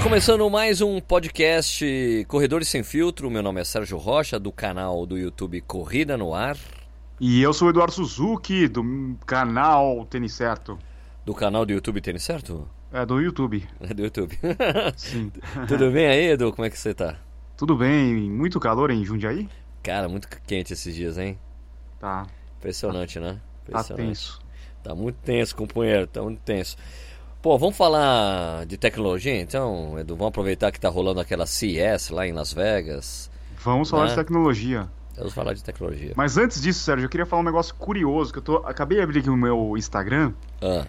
Está começando mais um podcast Corredores Sem Filtro. Meu nome é Sérgio Rocha, do canal do YouTube Corrida no Ar. E eu sou o Eduardo Suzuki, do canal Tênis Certo. Do canal do YouTube Tênis Certo? É, do YouTube. É do YouTube. Sim. Tudo bem aí, Edu? Como é que você tá? Tudo bem? Muito calor em Jundiaí? Cara, muito quente esses dias, hein? Tá. Impressionante, né? Tá Impressionante. tenso. Tá muito tenso, companheiro, tá muito tenso. Pô, vamos falar de tecnologia então, Edu? Vamos aproveitar que tá rolando aquela CES lá em Las Vegas. Vamos falar Né? de tecnologia. Vamos falar de tecnologia. Mas antes disso, Sérgio, eu queria falar um negócio curioso, que eu tô. Acabei de abrir aqui o meu Instagram Ah,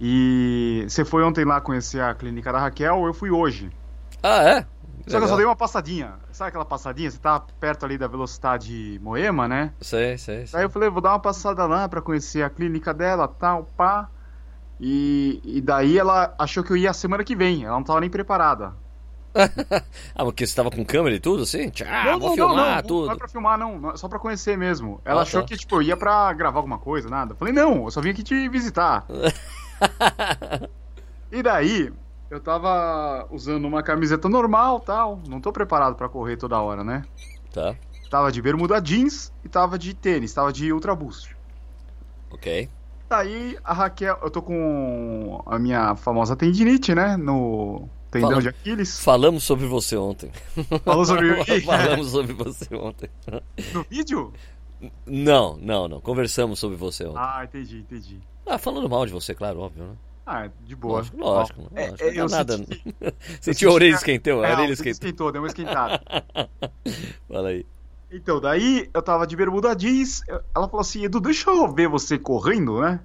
e você foi ontem lá conhecer a clínica da Raquel, eu fui hoje. ah é? Só que eu só dei uma passadinha. Sabe aquela passadinha? Você tá perto ali da velocidade Moema, né? Sei, sei, sei. Daí eu falei, vou dar uma passada lá pra conhecer a clínica dela, tal, pá. E, e daí ela achou que eu ia semana que vem, ela não tava nem preparada. ah, porque você tava com câmera e tudo, assim? Ah, não, vou não, filmar não, não, tudo. não é pra filmar, não, é só pra conhecer mesmo. Ela Ah, achou tá. que, tipo, eu ia pra gravar alguma coisa, nada. Falei, não, eu só vim aqui te visitar. e daí, eu tava usando uma camiseta normal, tal, não tô preparado pra correr toda hora, né? Tá, Tava de bermuda jeans e tava de tênis, tava de ultra boost. ok. Daí a Raquel, eu tô com a minha famosa tendinite, né? No tendão Fala- de Aquiles. Falamos sobre você ontem. Falou sobre mim? Falamos sobre você ontem. No vídeo? Não, não, não. Conversamos sobre você ontem. Ah, entendi, entendi. Ah, falando mal de você, claro, óbvio, né? Ah, de boa. Lógico, lógico. Lógico. é, não eu nada. senti- Sentiu a orelha senti- esquentou, a É, orelha esquentou. esquentou, deu uma esquentada. Fala aí. Então, daí eu tava de bermuda jeans, ela falou assim, Edu, deixa eu ver você correndo, né?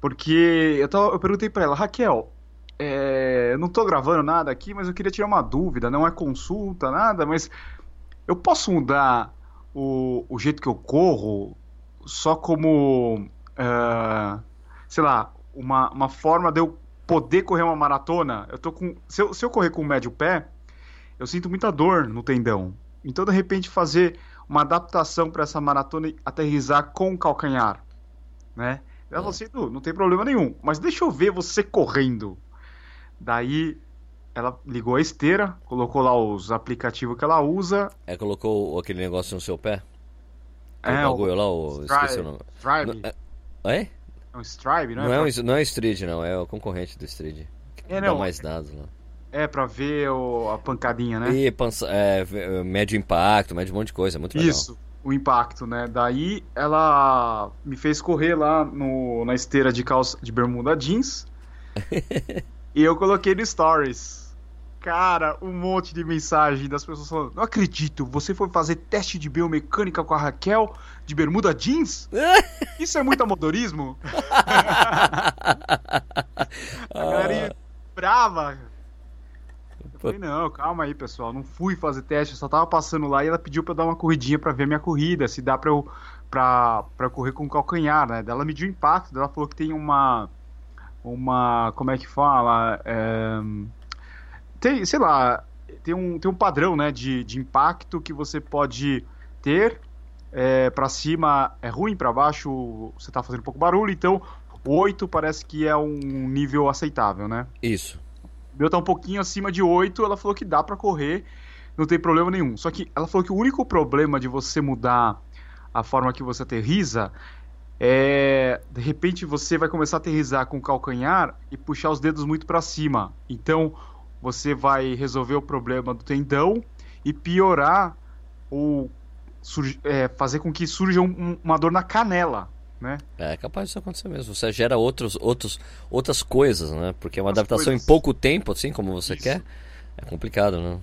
Porque eu, tava, eu perguntei pra ela, Raquel, é, eu não tô gravando nada aqui, mas eu queria tirar uma dúvida, não é consulta, nada, mas eu posso mudar o, o jeito que eu corro só como, é, sei lá, uma, uma forma de eu poder correr uma maratona? Eu tô com, se eu, se eu correr com o médio pé, eu sinto muita dor no tendão. Então, de repente, fazer uma adaptação para essa maratona aterrizar com o calcanhar, né? Ela falou assim, "Edu, não tem problema nenhum, mas deixa eu ver você correndo. Daí, ela ligou a esteira, colocou lá os aplicativos que ela usa. É, colocou aquele negócio no seu pé? O É, bagulho lá, o... esqueci o Strive. nome. Strive. Não, é? É um Strive, não é? Não é, um, não é o Street, não. É o concorrente do. Que É, dá não. mais dados lá. É pra ver o- a pancadinha, né? E pança, é, médio impacto, médio um monte de coisa. Muito legal. Isso, o impacto, né? Daí ela me fez correr lá no, na esteira de calça de bermuda jeans. e eu coloquei no Stories. Cara, um monte de mensagem das pessoas falando: Não acredito, você foi fazer teste de biomecânica com a Raquel de bermuda jeans? Isso é muito amadorismo? A galerinha brava. Falei, não, calma aí, pessoal. Não fui fazer teste, eu só tava passando lá e ela pediu pra eu dar uma corridinha pra ver a minha corrida, se dá pra eu, pra, pra eu correr com o calcanhar, né? Ela mediu o impacto, ela falou que tem uma. Uma. Como é que fala? É, tem, sei lá, tem um, tem um padrão, né, de, de impacto que você pode ter. É, para cima é ruim, pra baixo você tá fazendo pouco barulho, então o 8 parece que é um nível aceitável, né? Isso. Meu tá um pouquinho acima de 8, ela falou que dá pra correr, não tem problema nenhum. Só que ela falou que o único problema de você mudar a forma que você aterriza é, de repente você vai começar a aterrizar com o calcanhar e puxar os dedos muito pra cima. Então, você vai resolver o problema do tendão e piorar ou é, fazer com que surja um- uma dor na canela, né? É capaz disso acontecer mesmo. Você gera outros, outros, outras coisas, né? Porque é uma Outras adaptação coisas. em pouco tempo, assim como você Isso. quer. É complicado, né?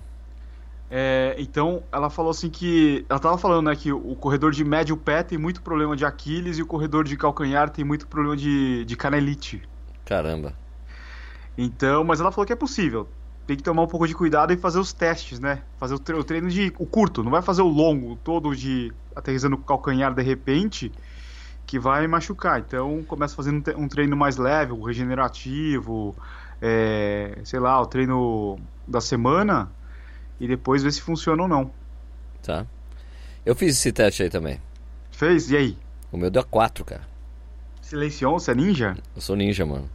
É, então, ela falou assim que. Ela tava falando, né, que o corredor de médio pé tem muito problema de Aquiles e o corredor de calcanhar tem muito problema de, de canelite. Caramba. Então, mas ela falou que é possível. Tem que tomar um pouco de cuidado e fazer os testes, né? Fazer o, tre- o treino de. o curto, não vai fazer o longo todo de aterrissando com o calcanhar de repente, que vai machucar. Então, começa fazendo um treino mais leve, um regenerativo, é, sei lá, o treino da semana, e depois ver se funciona ou não. Tá. Eu fiz esse teste aí também. Fez? E aí? O meu deu 4, cara. Silenciou? Você é ninja? Eu sou ninja, mano.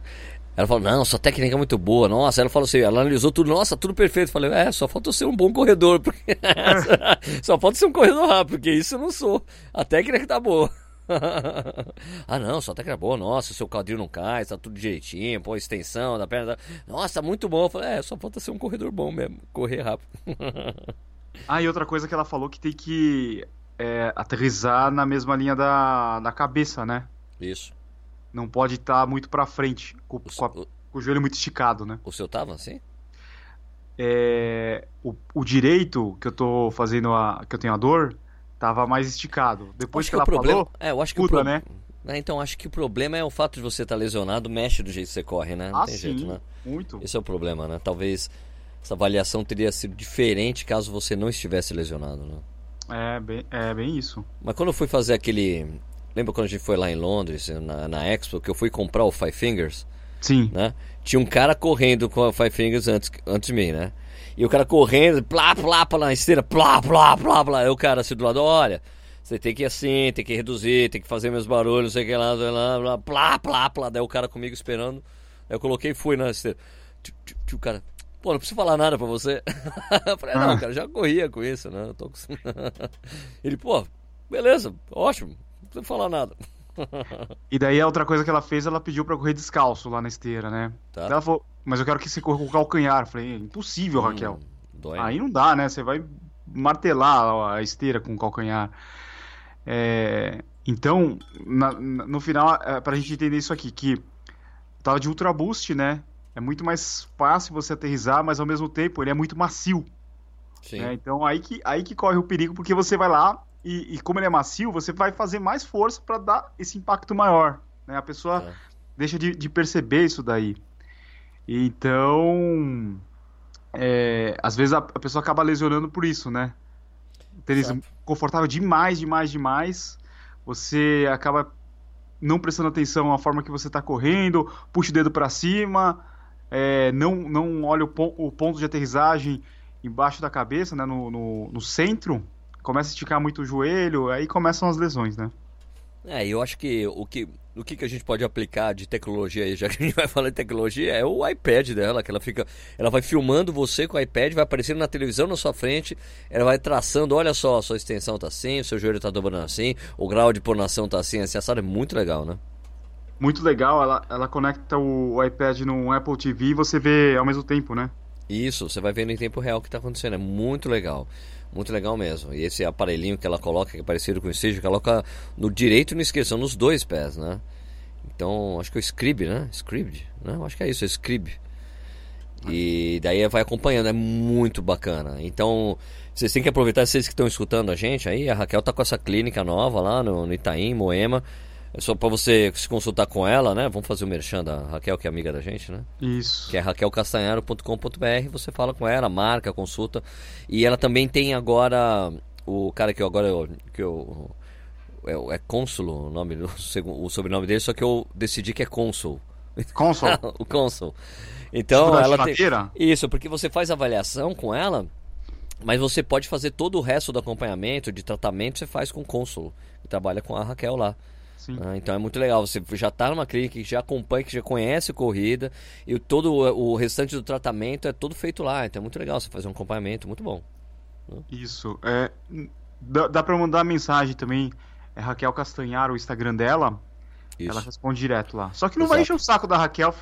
Ela falou, não, sua técnica é muito boa, nossa. Ela falou assim, ela analisou tudo, nossa, tudo perfeito. Eu falei, é, só falta ser um bom corredor, porque só falta ser um corredor rápido, porque isso eu não sou. A técnica tá boa. ah não, sua técnica é boa, nossa, seu quadril não cai, tá tudo direitinho, pô, extensão da perna. Nossa, muito bom. Eu falei, é, só falta ser um corredor bom mesmo, correr rápido. ah, e outra coisa que ela falou que tem que é, aterrizar na mesma linha da, da cabeça, né? Isso. Não pode estar tá muito para frente, com, o, com, a, com, o joelho muito esticado, né? O seu tava assim? É, o, o direito que eu tô fazendo a, que eu tenho a dor tava mais esticado. Depois que, que ela problema, falou, é, eu acho que o pro... né? É, então, acho que o problema é o fato de você estar tá lesionado, mexe do jeito que você corre, né? Não ah, tem sim, jeito, né? Muito. Esse é o problema, né? Talvez essa avaliação teria sido diferente caso você não estivesse lesionado, né? É bem, é bem isso. Mas quando eu fui fazer aquele. Lembra quando a gente foi lá em Londres, na, na Expo, que eu fui comprar o Five Fingers? Sim. Né? Tinha um cara correndo com o Five Fingers antes, antes de mim, né? E o cara correndo, plá, plá, plá, na esteira, plá, plá, plá, plá. Aí o cara assim do lado, olha, você tem que ir assim, tem que reduzir, tem que fazer meus barulhos, sei que lá, sei lá, blá, plá, plá, plá. Daí o cara comigo esperando. Aí eu coloquei e fui na esteira. O cara, pô, não preciso falar nada pra você. eu falei, não, ah. cara, já corria com isso, né? Eu tô com... Ele, pô, beleza, ótimo, não precisa falar nada. e daí a outra coisa que ela fez, ela pediu pra correr descalço lá na esteira, né? Tá. Ela falou, mas eu quero que você corra com o calcanhar. Eu falei, impossível, hum, Raquel. Dói. Aí não dá, né? Você vai martelar a esteira com o calcanhar. É, então, na, no final, é, pra gente entender isso aqui, que tava de Ultra Boost, né? É muito mais fácil você aterrizar, mas ao mesmo tempo ele é muito macio. Né? Então aí que, aí que corre o perigo, porque você vai lá e, e como ele é macio, você vai fazer mais força para dar esse impacto maior. Né? A pessoa é. deixa de, de, perceber isso daí. Então, é, às vezes a, a, pessoa acaba lesionando por isso, né? Tênis confortável demais, demais, demais. Você acaba não prestando atenção à forma que você está correndo, puxa o dedo para cima, é, não, não olha o, o, ponto de aterrissagem embaixo da cabeça, né, no, no, no, centro, começa a esticar muito o joelho, aí começam as lesões, né? É, eu acho que o que, o que, que a gente pode aplicar de tecnologia aí, já que a gente vai falar de tecnologia, é o iPad dela, que ela fica. Ela vai filmando você com o iPad, vai aparecendo na televisão na sua frente, ela vai traçando, olha só, a sua extensão tá assim, o seu joelho tá dobrando assim, o grau de pronação tá assim, assim, assado, é muito legal, né? Muito legal, ela, ela conecta o, o iPad no Apple TV e você vê ao mesmo tempo, né? Isso, você vai vendo em tempo real o que está acontecendo. É muito legal. Muito legal mesmo. E esse aparelhinho que ela coloca, que é parecido com o Stage, coloca no direito e no esquerdo, nos dois pés, né? Então, acho que é o Scrib, né? Scrib, né? Acho que é isso, é Scrib. E daí vai acompanhando, é muito bacana. Então, vocês têm que aproveitar, vocês que estão escutando a gente aí, a Raquel tá com essa clínica nova lá no, no Itaim, Moema. É só para você se consultar com ela, né? Vamos fazer o merchan da Raquel, que é amiga da gente, né? Isso. Que é raquelcastanharo.com.br. Você fala com ela, marca, consulta. E ela também tem agora o cara que eu agora eu, que eu é, é o nome o sobrenome dele, só que eu decidi que é cônsul. Cônsul. o cônsul. Então ela tem isso, porque você faz avaliação com ela, mas você pode fazer todo o resto do acompanhamento, de tratamento, você faz com o cônsul, que trabalha com a Raquel lá. Ah, então é muito legal. Você já está numa clínica que já acompanha, que já conhece corrida e todo o restante do tratamento é todo feito lá. Então é muito legal você fazer um acompanhamento, muito bom. Né? Isso. É, dá dá para mandar mensagem também. É Raquel Castanhar, o Instagram dela. Isso. Ela responde direto lá. Só que não Exato. vai encher o saco da Raquel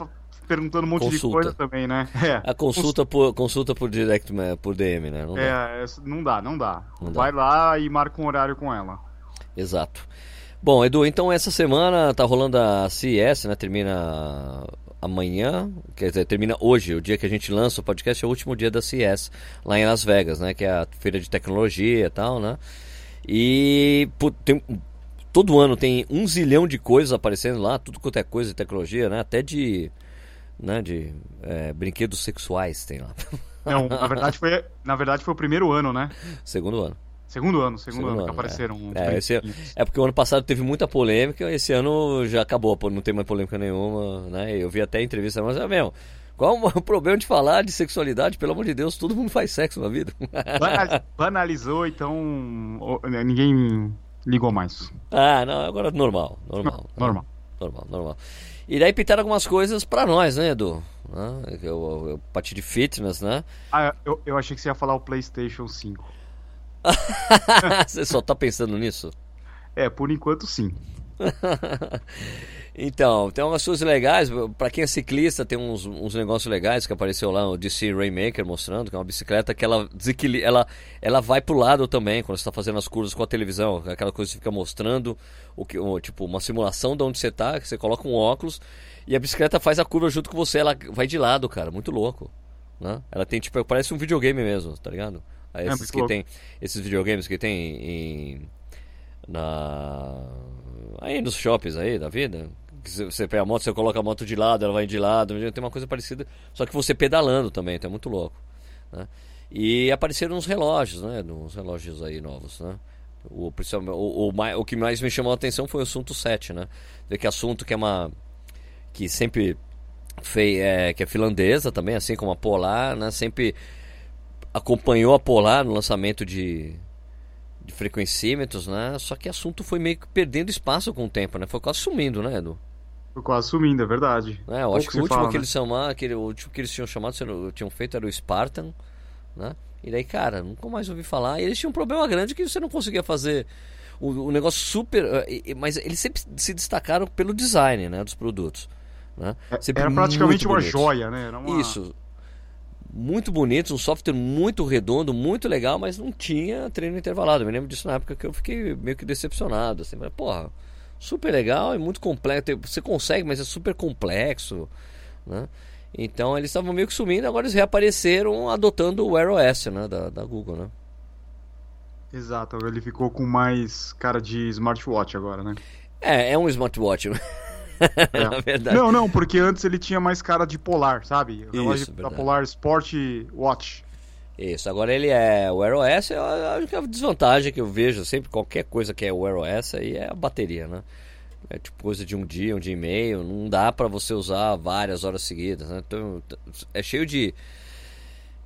perguntando um monte consulta. de coisa também, né? É. A consulta por, consulta por direct, né, por DM, né? Não é, dá. não dá, não dá. Não vai dá. lá e marca um horário com ela. Exato. Bom, Edu, então essa semana tá rolando a CES, né? Termina amanhã, quer dizer, termina hoje, o dia que a gente lança o podcast é o último dia da CES, lá em Las Vegas, né? Que é a feira de tecnologia e tal, né? E tem, todo ano tem um zilhão de coisas aparecendo lá, tudo quanto é coisa de tecnologia, né? Até de, né, de é, brinquedos sexuais tem lá. Não, na verdade foi, na verdade foi o primeiro ano, né? Segundo ano. Segundo ano, segundo, segundo ano, ano, que apareceram. É. É, esse, é porque o ano passado teve muita polêmica, esse ano já acabou, não tem mais polêmica nenhuma, né? Eu vi até entrevista, mas é mesmo. Qual o problema de falar de sexualidade? Pelo amor de Deus, todo mundo faz sexo na vida. Banalizou, então ninguém ligou mais. Ah, não, agora é normal, normal. Normal. normal, normal. E daí pintaram algumas coisas pra nós, né, Edu? Ah, eu, eu, parte de fitness, né? Ah, eu, eu achei que você ia falar o PlayStation 5. você só tá pensando nisso? É, por enquanto sim. então, tem umas coisas legais. Para quem é ciclista, tem uns, uns negócios legais que apareceu lá no DC Rainmaker mostrando, que é uma bicicleta que ela desequilibra, ela, ela vai pro lado também quando você está fazendo as curvas com a televisão. Aquela coisa que fica mostrando o que, o, tipo, uma simulação de onde você tá, que você coloca um óculos e a bicicleta faz a curva junto com você, ela vai de lado, cara, muito louco. Né? Ela tem tipo, parece um videogame mesmo, tá ligado? É, esses é, que louco. tem, esses videogames que tem em na aí nos shoppings aí da vida. Você pega a moto, você coloca a moto de lado, ela vai de lado. Tem uma coisa parecida, só que você pedalando também, então é muito louco. Né? E apareceram uns relógios, né? Uns relógios aí novos, né? O, o, o, o que mais me chamou a atenção foi o assunto 7, né? Que assunto que é uma. que sempre fez. É, que é finlandesa também, assim como a Polar, né? Sempre acompanhou a Polar no lançamento de de frequencímetros, né? Só que o assunto foi meio que perdendo espaço com o tempo, né? Foi quase sumindo, né, Edu? Foi quase sumindo, é verdade. É, eu acho que o último fala, que né? eles chamaram, aquele, o último que eles tinham chamado, tinham feito era o Spartan, né? E daí, cara, nunca mais ouvi falar. E eles tinham um problema grande que você não conseguia fazer o, o negócio super. Eh, mas eles sempre se destacaram pelo design, né, dos produtos. Né? É, era praticamente uma joia, né? Uma... Isso muito bonito, um software muito redondo, muito legal, mas não tinha treino intervalado. Eu me lembro disso na época que eu fiquei meio que decepcionado. Assim, mas, porra, super legal e muito complexo. Você consegue, mas é super complexo. Né? Então eles estavam meio que sumindo, agora eles reapareceram adotando o Wear OS né, da, da Google. Né? Exato, ele ficou com mais cara de smartwatch agora, né? É, é um smartwatch. É. Na verdade. Não, não, porque antes ele tinha mais cara de Polar, sabe? O relógio Isso, da Polar Sport Watch. Isso, agora ele é o Wear OS, é a única desvantagem que eu vejo sempre, qualquer coisa que é o Wear OS aí é a bateria, né? É tipo coisa de um dia, um dia e meio, não dá para você usar várias horas seguidas, né? Então, é cheio de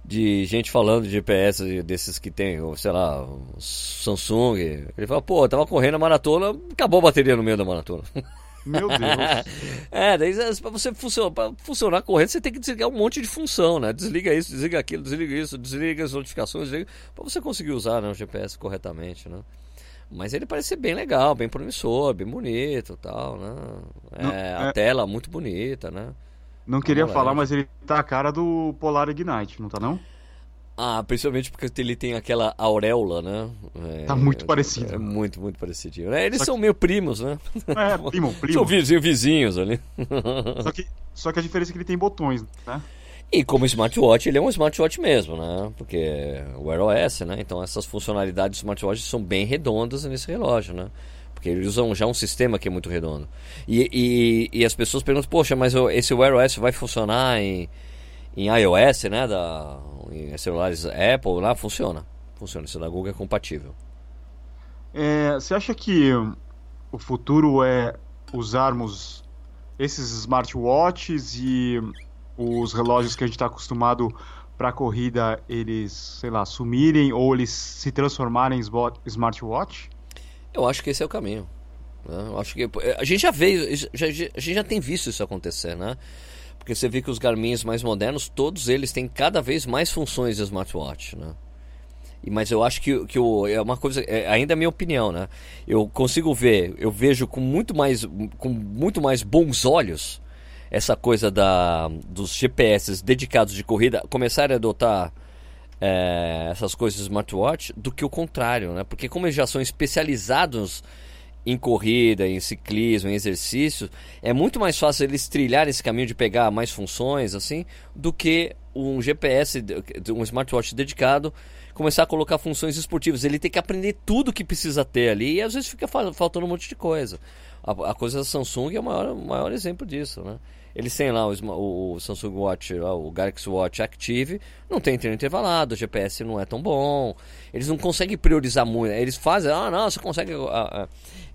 de gente falando de GPS desses que tem, sei lá, Samsung. Ele fala, pô, eu tava correndo a maratona, acabou a bateria no meio da maratona. Meu Deus. é, daí pra você funcionar, pra funcionar correndo, você tem que desligar um monte de função, né? Desliga isso, desliga aquilo, desliga isso, desliga as notificações, desliga, pra você conseguir usar né, o GPS corretamente, né? Mas ele parece ser bem legal, bem promissor, bem bonito tal, né? É, Não, é... A tela muito bonita, né? Não queria falar, mas ele tá a cara do Polar Ignite, não tá não? Ah, principalmente porque ele tem aquela auréola, né? É, tá muito é, parecido. É muito, muito parecido. É, eles só são que... meio primos, né? É, primo, primo. São vizinhos, vizinhos ali. Só que, só que a diferença é que ele tem botões, né? E como smartwatch, ele é um smartwatch mesmo, né? Porque é o Wear OS, né? Então essas funcionalidades do smartwatch são bem redondas nesse relógio, né? Porque eles usam já um sistema que é muito redondo. E, e, e as pessoas perguntam, poxa, mas esse Wear OS vai funcionar em em iOS, né, da, em celulares Apple, lá funciona. Funciona, isso da Google é compatível. É, você acha que o futuro é usarmos esses smartwatches e os relógios que a gente está acostumado para corrida, eles, sei lá, sumirem ou eles se transformarem em smartwatch? Eu acho que esse é o caminho. Né? Eu acho que a gente já veio, já, a gente já tem visto isso acontecer, né? Porque você vê que os Garmin mais modernos, todos eles têm cada vez mais funções de smartwatch, né? E, mas eu acho que, que é uma coisa, é, ainda é minha opinião, né? Eu consigo ver, eu vejo com muito mais, com muito mais bons olhos essa coisa da, dos GPS dedicados de corrida começarem a adotar é, essas coisas de smartwatch do que o contrário, né? Porque como eles já são especializados em corrida, em ciclismo, em exercício, é muito mais fácil eles trilhar esse caminho de pegar mais funções assim do que um GPS, um smartwatch dedicado começar a colocar funções esportivas. Ele tem que aprender tudo que precisa ter ali e às vezes fica faltando um monte de coisa. A, a coisa da Samsung é o maior, maior exemplo disso, né? Eles têm lá o, o Samsung Watch, o Galaxy Watch Active, não tem treino intervalado, o GPS não é tão bom. Eles não conseguem priorizar muito. Eles fazem, ah, não, você consegue. Ah, ah.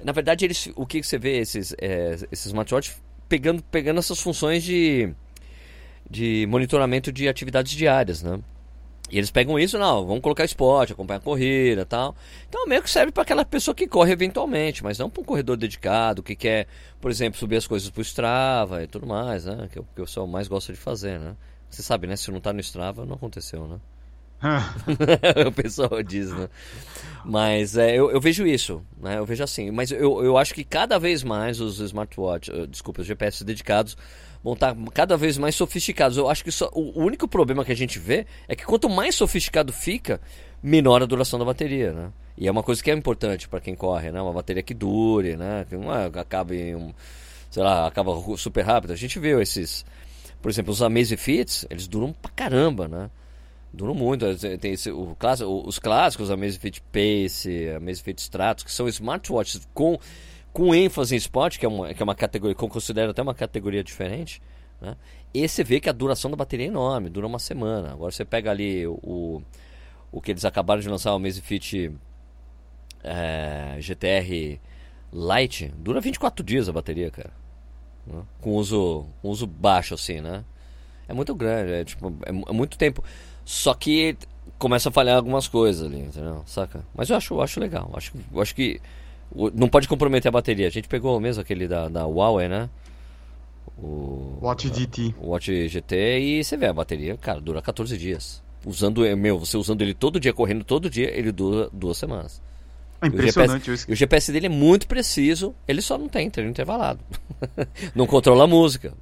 Na verdade, eles, o que você vê esses, é, esses smartwatches pegando, pegando essas funções de, de monitoramento de atividades diárias, né? E eles pegam isso, não, vamos colocar esporte, acompanhar a corrida tal. Então meio que serve para aquela pessoa que corre eventualmente, mas não para um corredor dedicado, que quer, por exemplo, subir as coisas pro Strava e tudo mais, né? Que é o que o pessoal mais gosta de fazer, né? Você sabe, né? Se não tá no Strava, não aconteceu, né? o pessoal diz, né? Mas é, eu, eu, vejo isso, né? Eu vejo assim. Mas eu, eu acho que cada vez mais os smartwatch, uh, desculpa, os GPS dedicados vão estar tá cada vez mais sofisticados. Eu acho que só, o único problema que a gente vê é que quanto mais sofisticado fica, menor a duração da bateria, né? E é uma coisa que é importante para quem corre, né? Uma bateria que dure, né? Que não acabe em um, sei lá, acaba super rápido. A gente viu esses, por exemplo, os Amazfits, eles duram pra caramba, né? Duram muito. Tem esse, o, os clássicos, a Amazfit Pace, a Amazfit Stratos, que são smartwatches com, com ênfase em esporte, que é uma, que é uma categoria, que eu considero até uma categoria diferente. Né? E você vê que a duração da bateria é enorme, dura uma semana. Agora você pega ali o, o que eles acabaram de lançar, o Amazfit é, GTR Lite, dura 24 dias a bateria, cara. Né? Com uso, uso baixo, assim, né? É muito grande, é, tipo, é, é muito tempo. Só que começa a falhar algumas coisas ali, entendeu? Saca? Mas eu acho, eu acho legal. Eu acho, eu acho que não pode comprometer a bateria. A gente pegou mesmo aquele da, da Huawei, né? O Watch GT. O Watch GT e você vê a bateria, cara, dura 14 dias. Usando, meu, você usando ele todo dia, correndo todo dia, ele dura duas semanas. É impressionante. O, GPS, o GPS dele é muito preciso, ele só não tem treino intervalado. não controla a música.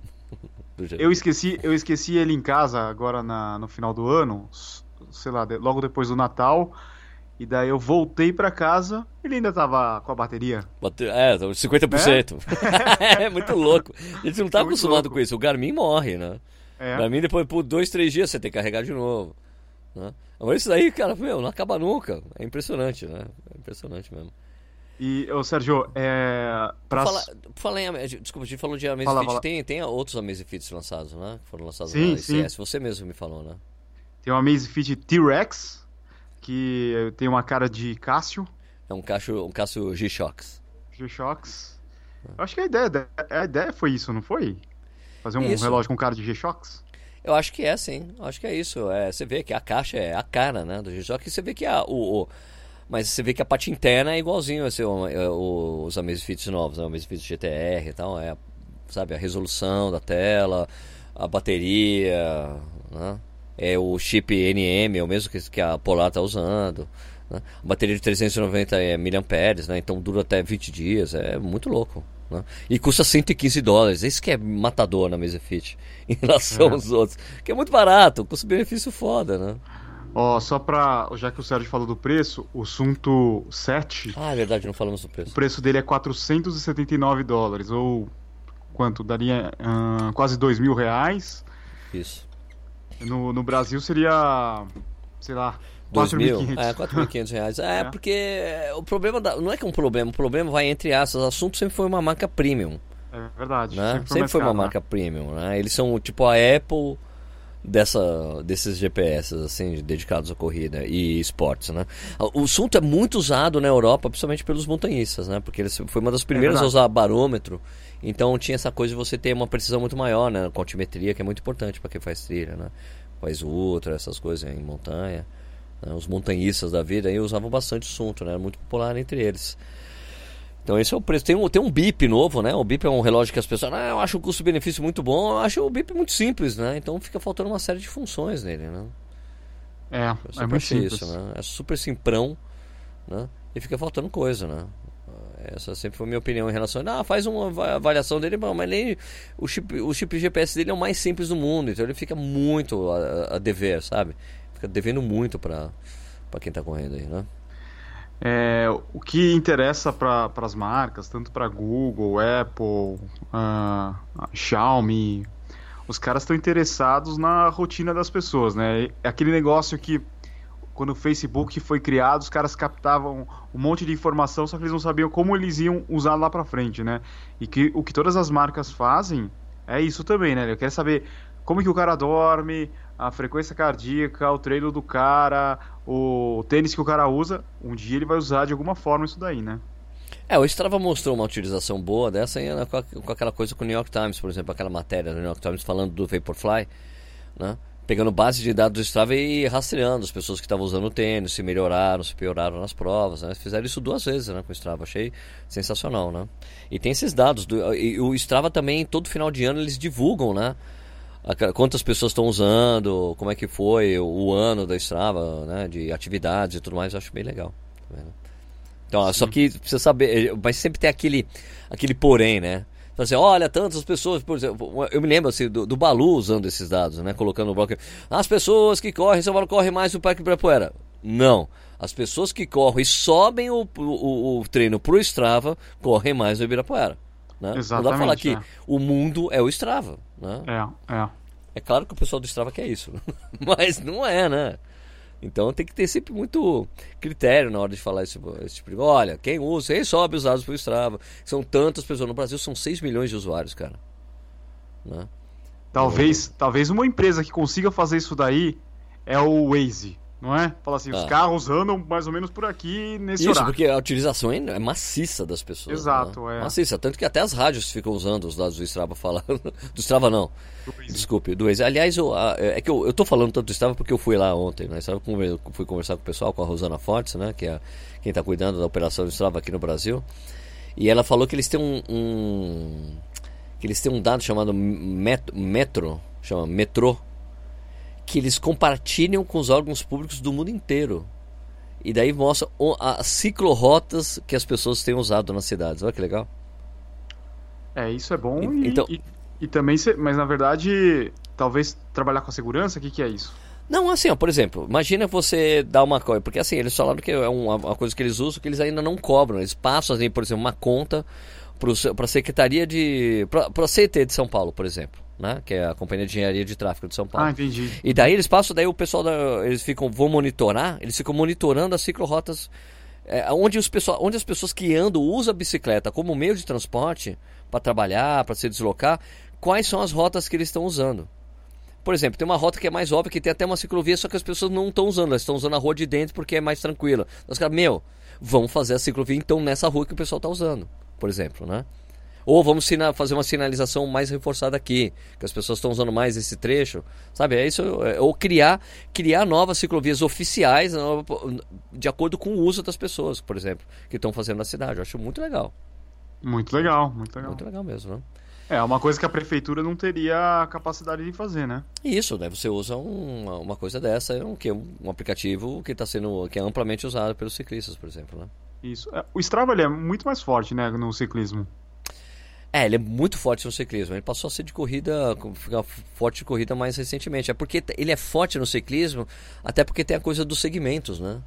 Eu esqueci, eu esqueci ele em casa agora na, no final do ano, sei lá, logo depois do Natal. E daí eu voltei para casa, ele ainda tava com a bateria. É, 50%. É, é muito louco. A gente não tá é acostumado louco. com isso. O Garmin morre, né? É. O Garmin depois por dois, três dias você tem que carregar de novo. Né? Mas isso aí, cara, meu, não acaba nunca. É impressionante, né? É impressionante mesmo. E, ô Sérgio, é. Pra... Fala, fala em, desculpa, a gente falou de Amazfit. Tem, tem outros Amazfits lançados, né? Que foram lançados sim, na sim. Você mesmo me falou, né? Tem o Amazfit T-Rex, que tem uma cara de Cássio. É um Cássio, um Cássio G-Shox. G-Shox. Eu acho que a ideia, a ideia foi isso, não foi? Fazer um isso. relógio com cara de G-Shox? Eu acho que é, sim. Eu acho que é isso. É, você vê que a caixa é a cara, né, do G-Shox. E você vê que a, o, o mas você vê que a parte interna é igualzinho assim, os Amazfits novos, né? o Amazfit GTR e tal. É, sabe, a resolução da tela, a bateria, né? É o chip NM, é o mesmo que, que a Polar está usando. Né? A bateria de 390 é mAh, né? Então dura até 20 dias. É muito louco. Né? E custa 115 dólares. Isso que é matador na Amazfit em relação é. aos outros. Que é muito barato, custo-benefício foda, né? Ó, só pra. Já que o Sérgio falou do preço, o Sunto 7. Ah, é verdade, não falamos do preço. O preço dele é 479 dólares, ou quanto? Daria uh, quase 2 mil reais. Isso. No, no Brasil seria. sei lá. 4.500. É, 4.500 reais. É, é, porque o problema da, não é que é um problema, o problema vai entre aspas. O assunto sempre foi uma marca premium. É verdade. Né? Sempre foi, sempre foi uma né? marca premium. Né? Eles são tipo a Apple dessa, desses GPS assim, dedicados à corrida e esportes, né? O Sunto é muito usado na Europa, principalmente pelos montanhistas, né? Porque ele foi uma das primeiras é a usar barômetro, então tinha essa coisa de você ter uma precisão muito maior, né? Com altimetria, que é muito importante para quem faz trilha, né? Faz ultra, essas coisas em montanha. Né? Os montanhistas da vida aí usavam bastante o Sunto, né? Era muito popular entre eles. Então esse é o preço. Tem um, tem um BIP novo, né? O BIP é um relógio que as pessoas. Ah, eu acho o custo-benefício muito bom. Eu acho o BIP muito simples, né? Então fica faltando uma série de funções nele, né? É, é muito simples. Isso, né? É super simprão, né? E fica faltando coisa, né? Essa sempre foi a minha opinião em relação a. Ah, faz uma avaliação dele, mas nem. O chip, o chip GPS dele é o mais simples do mundo, então ele fica muito a, a dever, sabe? Fica devendo muito para quem está correndo aí, né? É, o que interessa para as marcas, tanto para Google, Apple, uh, Xiaomi, os caras estão interessados na rotina das pessoas, né? É aquele negócio que quando o Facebook foi criado, os caras captavam um monte de informação, só que eles não sabiam como eles iam usar lá para frente, né? E que o que todas as marcas fazem é isso também, né? Eu quero saber como que o cara dorme, a frequência cardíaca, o treino do cara, o tênis que o cara usa, um dia ele vai usar de alguma forma isso daí, né? É, o Strava mostrou uma utilização boa dessa né, com, aquela coisa com o New York Times, por exemplo, aquela matéria do New York Times falando do Vaporfly, né? pegando base de dados do Strava e rastreando as pessoas que estavam usando o tênis, se melhoraram, se pioraram nas provas. Né? Fizeram isso duas vezes né, com o Strava, achei sensacional. Né? E tem esses dados. Do, e o Strava também, todo final de ano, eles divulgam, né? Quantas pessoas estão usando, como é que foi o, ano da Strava, né? De atividades e tudo mais, eu acho bem legal. Tá então, Sim. só que precisa saber, mas sempre tem aquele, aquele porém, né? assim, olha, tantas pessoas, por exemplo, eu me lembro assim, do, do Balu usando esses dados, né? Colocando no bloco. As pessoas que correm, São Paulo corre mais no Parque Ibirapuera. Não. As pessoas que correm e sobem o, o, o treino pro Strava correm mais no Ibirapuera. Né? Exatamente, não dá pra falar que é. o mundo é o Strava. Né? É, é. É claro que o pessoal do Strava quer isso. Mas não é, né? Então tem que ter sempre muito critério na hora de falar esse, esse tipo de Olha, quem usa, quem sobe os dados pro Strava. São tantas pessoas. No Brasil são 6 milhões de usuários, cara. Né? Talvez, é. talvez uma empresa que consiga fazer isso daí é o Waze não é? Fala assim, os ah. carros andam mais ou menos por aqui nesse Isso, horário. porque a utilização é maciça das pessoas. Exato, né? é. Maciça, tanto que até as rádios ficam usando os dados do Strava falando. Do Strava não. Do Desculpe, do Waze. Aliás, eu, é que eu, eu tô falando tanto do Strava porque eu fui lá ontem, né? Eu fui conversar com o pessoal, com a Rosana Fortes, né? Que é quem está cuidando da operação do Strava aqui no Brasil. E ela falou que eles têm um, um que eles têm um dado chamado metro, metro chama metrô que eles compartilham com os órgãos públicos do mundo inteiro. E daí mostra as ciclorotas que as pessoas têm usado nas cidades. Olha que legal. É, isso é bom. E, então, e, e também, mas na verdade, talvez trabalhar com a segurança, o que, que é isso? Não, assim, ó, por exemplo, imagina você dar uma coisa, porque assim, eles falaram que é uma, uma, coisa que eles usam que eles ainda não cobram, eles passam, assim, por exemplo, uma conta para a Secretaria de. para a CT de São Paulo, por exemplo né? Que é a Companhia de Engenharia de Tráfego de São Paulo. Ah, entendi. E daí eles passam, daí o pessoal, da, eles ficam, vão monitorar, eles ficam monitorando as ciclorotas, é, onde, os pessoal, onde as pessoas que andam usam a bicicleta como meio de transporte para trabalhar, para se deslocar, quais são as rotas que eles estão usando. Por exemplo, tem uma rota que é mais óbvia, que tem até uma ciclovia, só que as pessoas não estão usando, elas estão usando a rua de dentro porque é mais tranquila. Os caras, meu, vamos fazer a ciclovia então nessa rua que o pessoal está usando, por exemplo, né? Ou vamos fazer uma sinalização mais reforçada aqui, que as pessoas estão usando mais esse trecho, sabe? É isso, é, ou criar, criar novas ciclovias oficiais de acordo com o uso das pessoas, por exemplo, que estão fazendo na cidade. Eu acho muito legal. Muito legal, muito legal. Muito legal mesmo, né? É, uma coisa que a prefeitura não teria a capacidade de fazer, né? Isso, né? Você usa um, uma coisa dessa, um, que é um, aplicativo que está sendo que é amplamente usado pelos ciclistas, por exemplo, né? Isso. É, o Strava é muito mais forte, né, no ciclismo. É, ele é muito forte no ciclismo. Ele passou a ser de corrida, ficar forte de corrida mais recentemente. É porque ele é forte no ciclismo, até porque tem a coisa dos segmentos, né?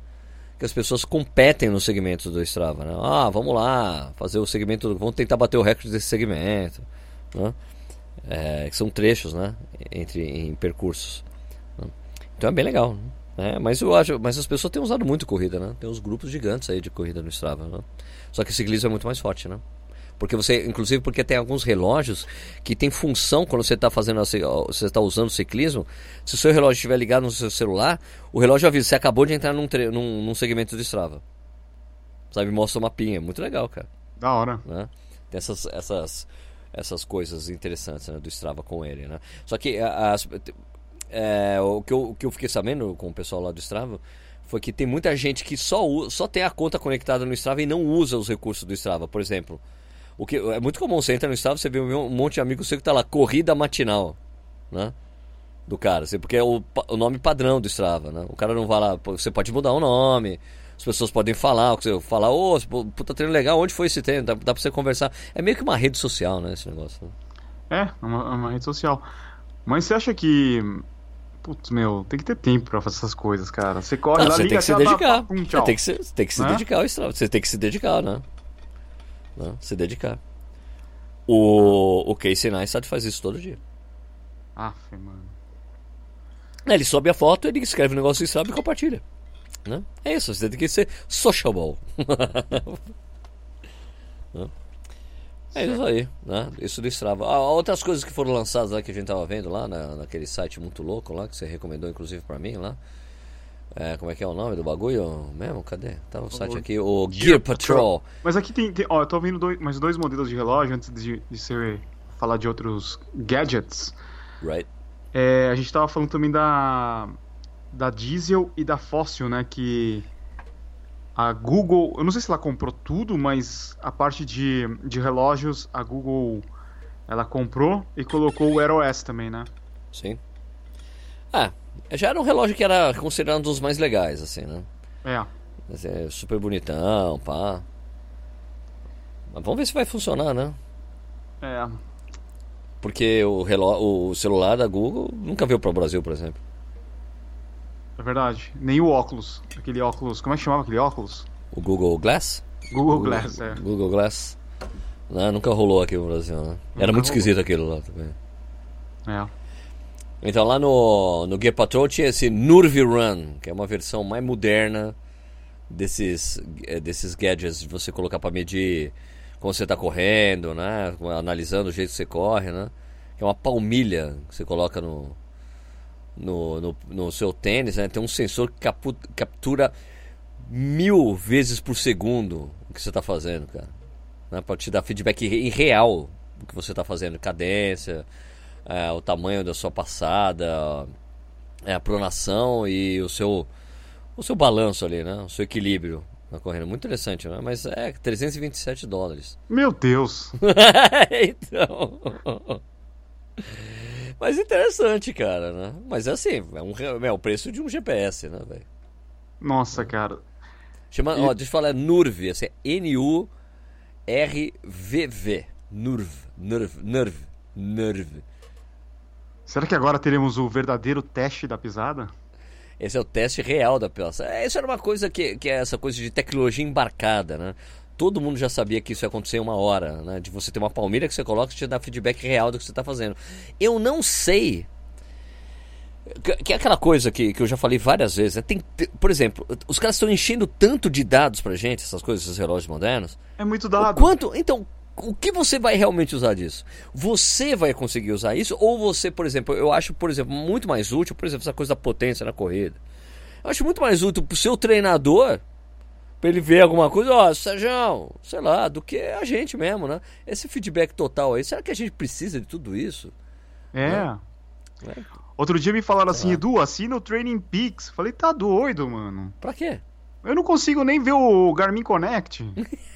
Que as pessoas competem nos segmentos do Strava, né? Ah, vamos lá, fazer o segmento, vamos tentar bater o recorde desse segmento, né? É, que são trechos, né? Entre em percursos. Né? Então é bem legal. Né? Mas eu acho, mas as pessoas têm usado muito corrida, né? Tem uns grupos gigantes aí de corrida no Strava, né? Só que o ciclismo é muito mais forte, né? Porque você, inclusive, porque tem alguns relógios que tem função quando você está fazendo, você está usando o ciclismo. Se o seu relógio estiver ligado no seu celular, o relógio avisa você acabou de entrar num, num, num segmento de Strava. Sabe, mostra uma pinha, muito legal, cara. Da hora. Né? Tem essas, essas, essas coisas interessantes né, do Strava com ele, né? Só que as, é, o, que eu, o que eu fiquei sabendo com o pessoal lá do Strava foi que tem muita gente que só, só tem a conta conectada no Strava e não usa os recursos do Strava. Por exemplo, o que é muito comum, você entra no estado, você vê um monte de amigos seu que tá lá, corrida matinal, né? Do cara, assim, porque é o, o nome padrão do Strava, né? O cara não vai lá, você pode mudar o nome, as pessoas podem falar, falar, ô, oh, puta treino legal, onde foi esse treino? Dá, dá pra você conversar. É meio que uma rede social, né, esse negócio. Né? É, é uma, é uma rede social. Mas você acha que Putz, meu, tem que ter tempo pra fazer essas coisas, cara. Você corre não, lá, você liga, tem que se dedicar. Pum, você tem que se, tem que se né? dedicar ao Strava. Você tem que se dedicar, né? Né? Se dedicar. O, o Casey Neistat faz isso todo dia. Ah, mano. Ele sobe a foto, ele escreve um negócio e sabe e compartilha. Né? É isso, você tem que ser sociable. né? É isso aí, né? Isso do Strava. Ah, outras coisas que foram lançadas lá que a gente tava vendo lá na, naquele site muito louco lá, que você recomendou inclusive para mim lá. É, como é que é o nome do bagulho mesmo? Cadê? Tá no site aqui, o Gear, Patrol. Mas aqui tem, tem, ó, eu tô vendo dois, mais dois modelos de relógio antes de, de você falar de outros gadgets. Right. É, a gente tava falando também da, da Diesel e da Fossil, né? Que a Google, eu não sei se ela comprou tudo, mas a parte de, de relógios, a Google ela comprou e colocou o Wear OS também, né? Sim. Ah, já era um relógio que era considerado um dos mais legais, assim, né? É. É super bonitão, pá. Mas vamos ver se vai funcionar, né? É. Porque o, reló o celular da Google nunca veio para o Brasil, por exemplo. É verdade. Nem o óculos. Aquele óculos. Como é que chamava aquele óculos? O Google Glass? Google, Google Glass, é. Google Glass. Não, nunca rolou aqui no Brasil, né? Era muito esquisito aquilo lá também. É. Então lá no, no Gear Patrol tinha esse Nurvi Run, que é uma versão mais moderna desses, eh, desses gadgets de você colocar para medir como você está correndo, né? Analisando o jeito que você corre, né? Que é uma palmilha que você coloca no, no, no, no seu tênis, né? Tem um sensor que capu, captura mil vezes por segundo o que você está fazendo, cara. Né? Para te dar feedback em real do que você está fazendo, cadência, é, o tamanho da sua passada, é, a pronação e o seu o seu balanço ali, né? O seu equilíbrio na corrida. Muito interessante, né? Mas é 327 dólares. Meu Deus! então. Mas interessante, cara, né? Mas é assim, é, um, é o preço de um GPS, né, velho? Nossa, cara. Chama, e... ó, deixa eu falar, NURV, assim, é N-U-R-V-V. NURV, NURV, NURV, NURV. Será que agora teremos o verdadeiro teste da pisada? Esse é o teste real da peça. É, isso era uma coisa que, que é essa coisa de tecnologia embarcada, né? Todo mundo já sabia que isso ia acontecer em uma hora, né? De você ter uma palmeira que você coloca e te dá feedback real do que você está fazendo. Eu não sei que é aquela coisa que, que eu já falei várias vezes. Né? Tem, por exemplo, os caras estão enchendo tanto de dados pra gente, essas coisas, esses relógios modernos. É muito dado. quanto, então, o que você vai realmente usar disso? Você vai conseguir usar isso? Ou você, por exemplo, eu acho, por exemplo, muito mais útil, por exemplo, essa coisa da potência na corrida. Eu acho muito mais útil pro seu treinador, pra ele ver alguma coisa, ó, oh, Sérgio, sei lá, do que a gente mesmo, né? Esse feedback total aí, será que a gente precisa de tudo isso? É. Né? é. Outro dia me falaram assim, Edu, assina o Training Peaks. Falei, tá doido, mano. Pra quê? Eu não consigo nem ver o Garmin Connect.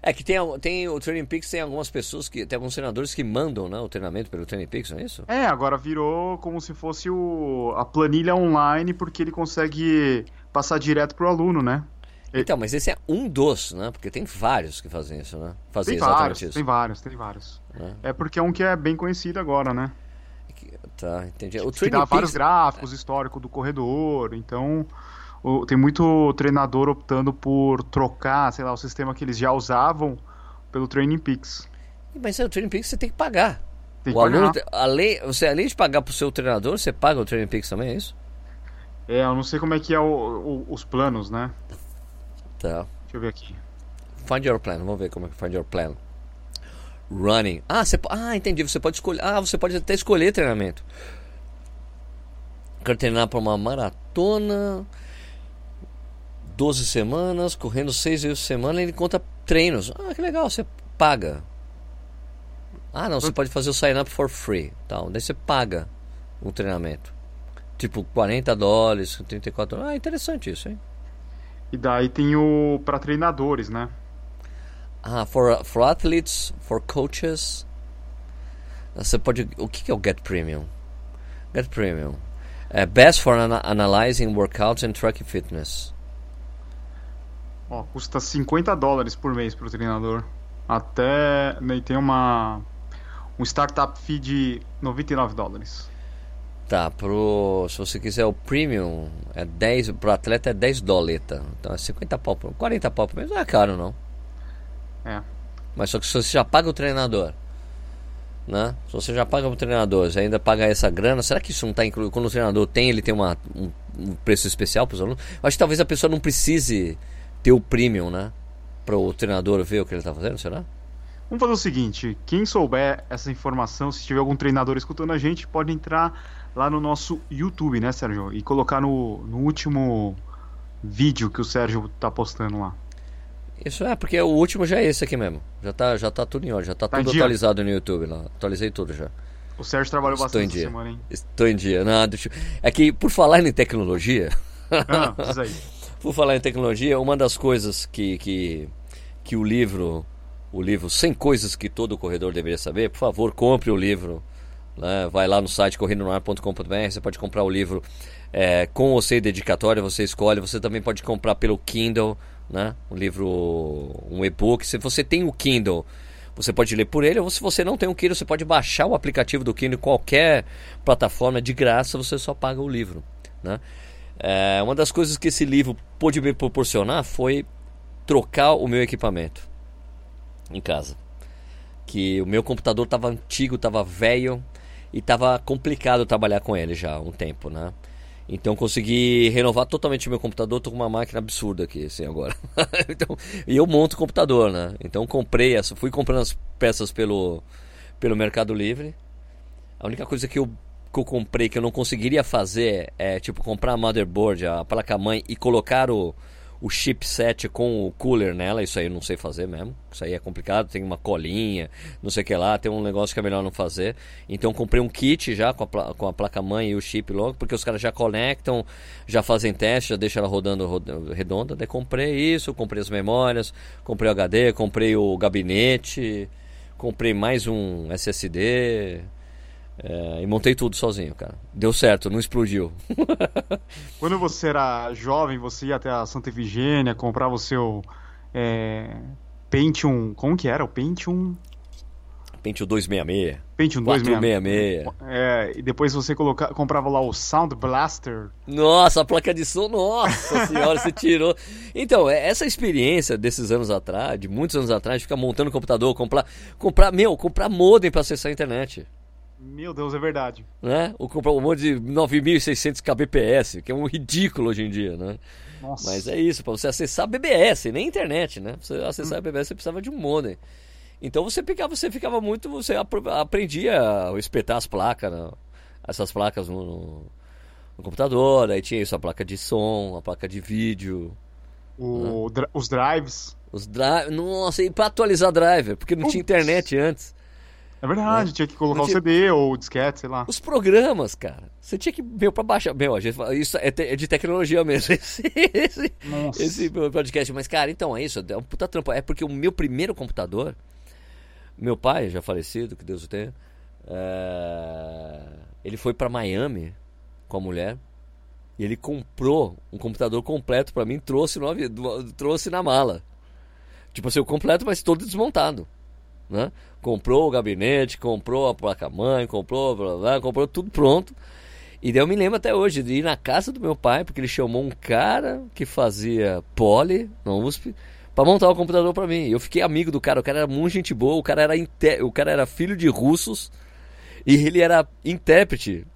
É que tem, tem o Training Peaks tem algumas pessoas que tem alguns treinadores que mandam né, o treinamento pelo Training Peaks, não é isso? É, agora virou como se fosse o, a planilha online porque ele consegue passar direto pro aluno, né? Então, mas esse é um dos, né? Porque tem vários que fazem isso, né? Fazem tem exatamente vários, isso. Tem vários, tem vários. É. é porque é um que é bem conhecido agora, né? Tá, entendi. O que dá Peaks... vários gráficos, histórico do corredor, então tem muito treinador optando por trocar, sei lá, o sistema que eles já usavam pelo Training Peaks. Mas o Training Peaks você tem que pagar. Tem que o pagar. aluno, além, você além de pagar pro seu treinador, você paga o Training Peaks também, é isso? É, eu não sei como é que é o, o, os planos, né? Tá. Deixa eu ver aqui. Find your plan, vamos ver como é que find your plan. Running. Ah, você, ah, entendi. Você pode escolher. Ah, você pode até escolher treinamento. Quero treinar para uma maratona. 12 semanas, correndo 6 vezes por semana, ele conta treinos. Ah, que legal, você paga. Ah, não, você pode fazer o sign up for free. Tal. Daí você paga o treinamento. Tipo 40 dólares, 34 dólares. Ah, interessante isso, hein? E daí tem o para treinadores, né? Ah, for, for athletes, for coaches. Você pode. O que é o Get Premium? Get Premium. É best for ana analyzing workouts and tracking fitness. Ó, custa 50 dólares por mês pro treinador. Até. E tem uma. Um startup fee de 99 dólares. Tá, pro. Se você quiser o premium, é 10. Pro atleta é 10 doleta. Então é 50 pau por 40 pau por mês. Não é caro não. É. Mas só que se você já paga o treinador. Né? Se você já paga o treinador, você ainda paga essa grana, será que isso não está incluído? Quando o treinador tem, ele tem uma, um, um preço especial para os alunos? Acho que talvez a pessoa não precise ter o premium, né? Para o treinador ver o que ele está fazendo, será? Vamos fazer o seguinte: quem souber essa informação, se tiver algum treinador escutando a gente, pode entrar lá no nosso YouTube, né, Sérgio? E colocar no, no último vídeo que o Sérgio tá postando lá. Isso é, porque o último já é esse aqui mesmo. Já tá, já tá tudo em ordem, já tá, tá tudo atualizado no YouTube lá. Atualizei tudo já. O Sérgio trabalhou Estou bastante essa semana, hein? Estou em dia. Não, deixa... É que, por falar em tecnologia, Ah, isso aí. por falar em tecnologia, uma das coisas que, que, que o livro, o livro 100 coisas que todo corredor deveria saber, por favor, compre o livro. né? Vai lá no site correndonoar.com.br, você pode comprar o livro é, com ou sem dedicatória, você escolhe. Você também pode comprar pelo Kindle, né? um livro, um e-book. Se você tem o Kindle, você pode ler por ele, ou se você não tem o Kindle, você pode baixar o aplicativo do Kindle em qualquer plataforma de graça, você só paga o livro. Né? É, uma das coisas que esse livro pôde me proporcionar foi trocar o meu equipamento em casa. Que o meu computador estava antigo, estava velho e estava complicado trabalhar com ele já há um tempo, né? Então consegui renovar totalmente o meu computador, tô com uma máquina absurda aqui assim agora. então, e eu monto o computador, né? Então comprei essa, fui comprando as peças pelo pelo Mercado Livre. A única coisa que eu, que eu comprei que eu não conseguiria fazer é tipo comprar a motherboard, a placa-mãe e colocar o, o chipset com o cooler nela. Isso aí eu não sei fazer mesmo. Isso aí é complicado. Tem uma colinha, não sei o que lá. Tem um negócio que é melhor não fazer. Então comprei um kit já com a, com a placa-mãe e o chip logo, porque os caras já conectam, já fazem teste, já deixam ela rodando ro- redonda. Daí comprei isso, comprei as memórias, comprei o HD, comprei o gabinete, comprei mais um SSD. É, e montei tudo sozinho, cara. Deu certo, não explodiu. Quando você era jovem, você ia até a Santa Efigênia, comprava o seu é, Pentium. Como que era? O Pentium. Pentium 266, Pentium 266. 466. É, e depois você coloca, comprava lá o Sound Blaster. Nossa, a placa de som, nossa senhora, você tirou. Então, é- essa experiência desses anos atrás, de muitos anos atrás, de ficar montando computador, comprar, comprar, meu, comprar modem pra acessar a internet. Meu Deus, é verdade. Né? Um monte de 9600 kbps, que é um ridículo hoje em dia, né? Nossa. Mas é isso, para você acessar BBS, nem internet, né? Pra você acessar a BBS, você precisava de um modem. Então você ficava, você ficava muito, você aprendia a espetar as placas, né? essas placas no, no- no computador, aí tinha isso, a placa de som, a placa de vídeo, O dra- os drives. os drive, nossa, e para atualizar driver, porque não tinha Putz. internet antes. É verdade, tinha que colocar Não o tinha- CD ou o disquete, sei lá. Os programas, cara, você tinha que, meu, pra baixar, meu, a gente fala, isso é, te- é de tecnologia mesmo, esse, esse, esse podcast. Mas, cara, então é isso, é um puta trampo. É porque o meu primeiro computador, meu pai, já falecido, que Deus o tenha, é, ele foi pra Miami com a mulher e ele comprou um computador completo pra mim, trouxe, no, trouxe na mala. Tipo assim, o completo, mas todo desmontado. Né? Comprou o gabinete, comprou a placa-mãe, comprou, blá, blá, comprou tudo pronto. E daí eu me lembro até hoje de ir na casa do meu pai, porque ele chamou um cara que fazia poli na USP pra montar o computador pra mim. Eu fiquei amigo do cara, o cara era muito gente boa, o cara era, inte- o cara era filho de russos e ele era intérprete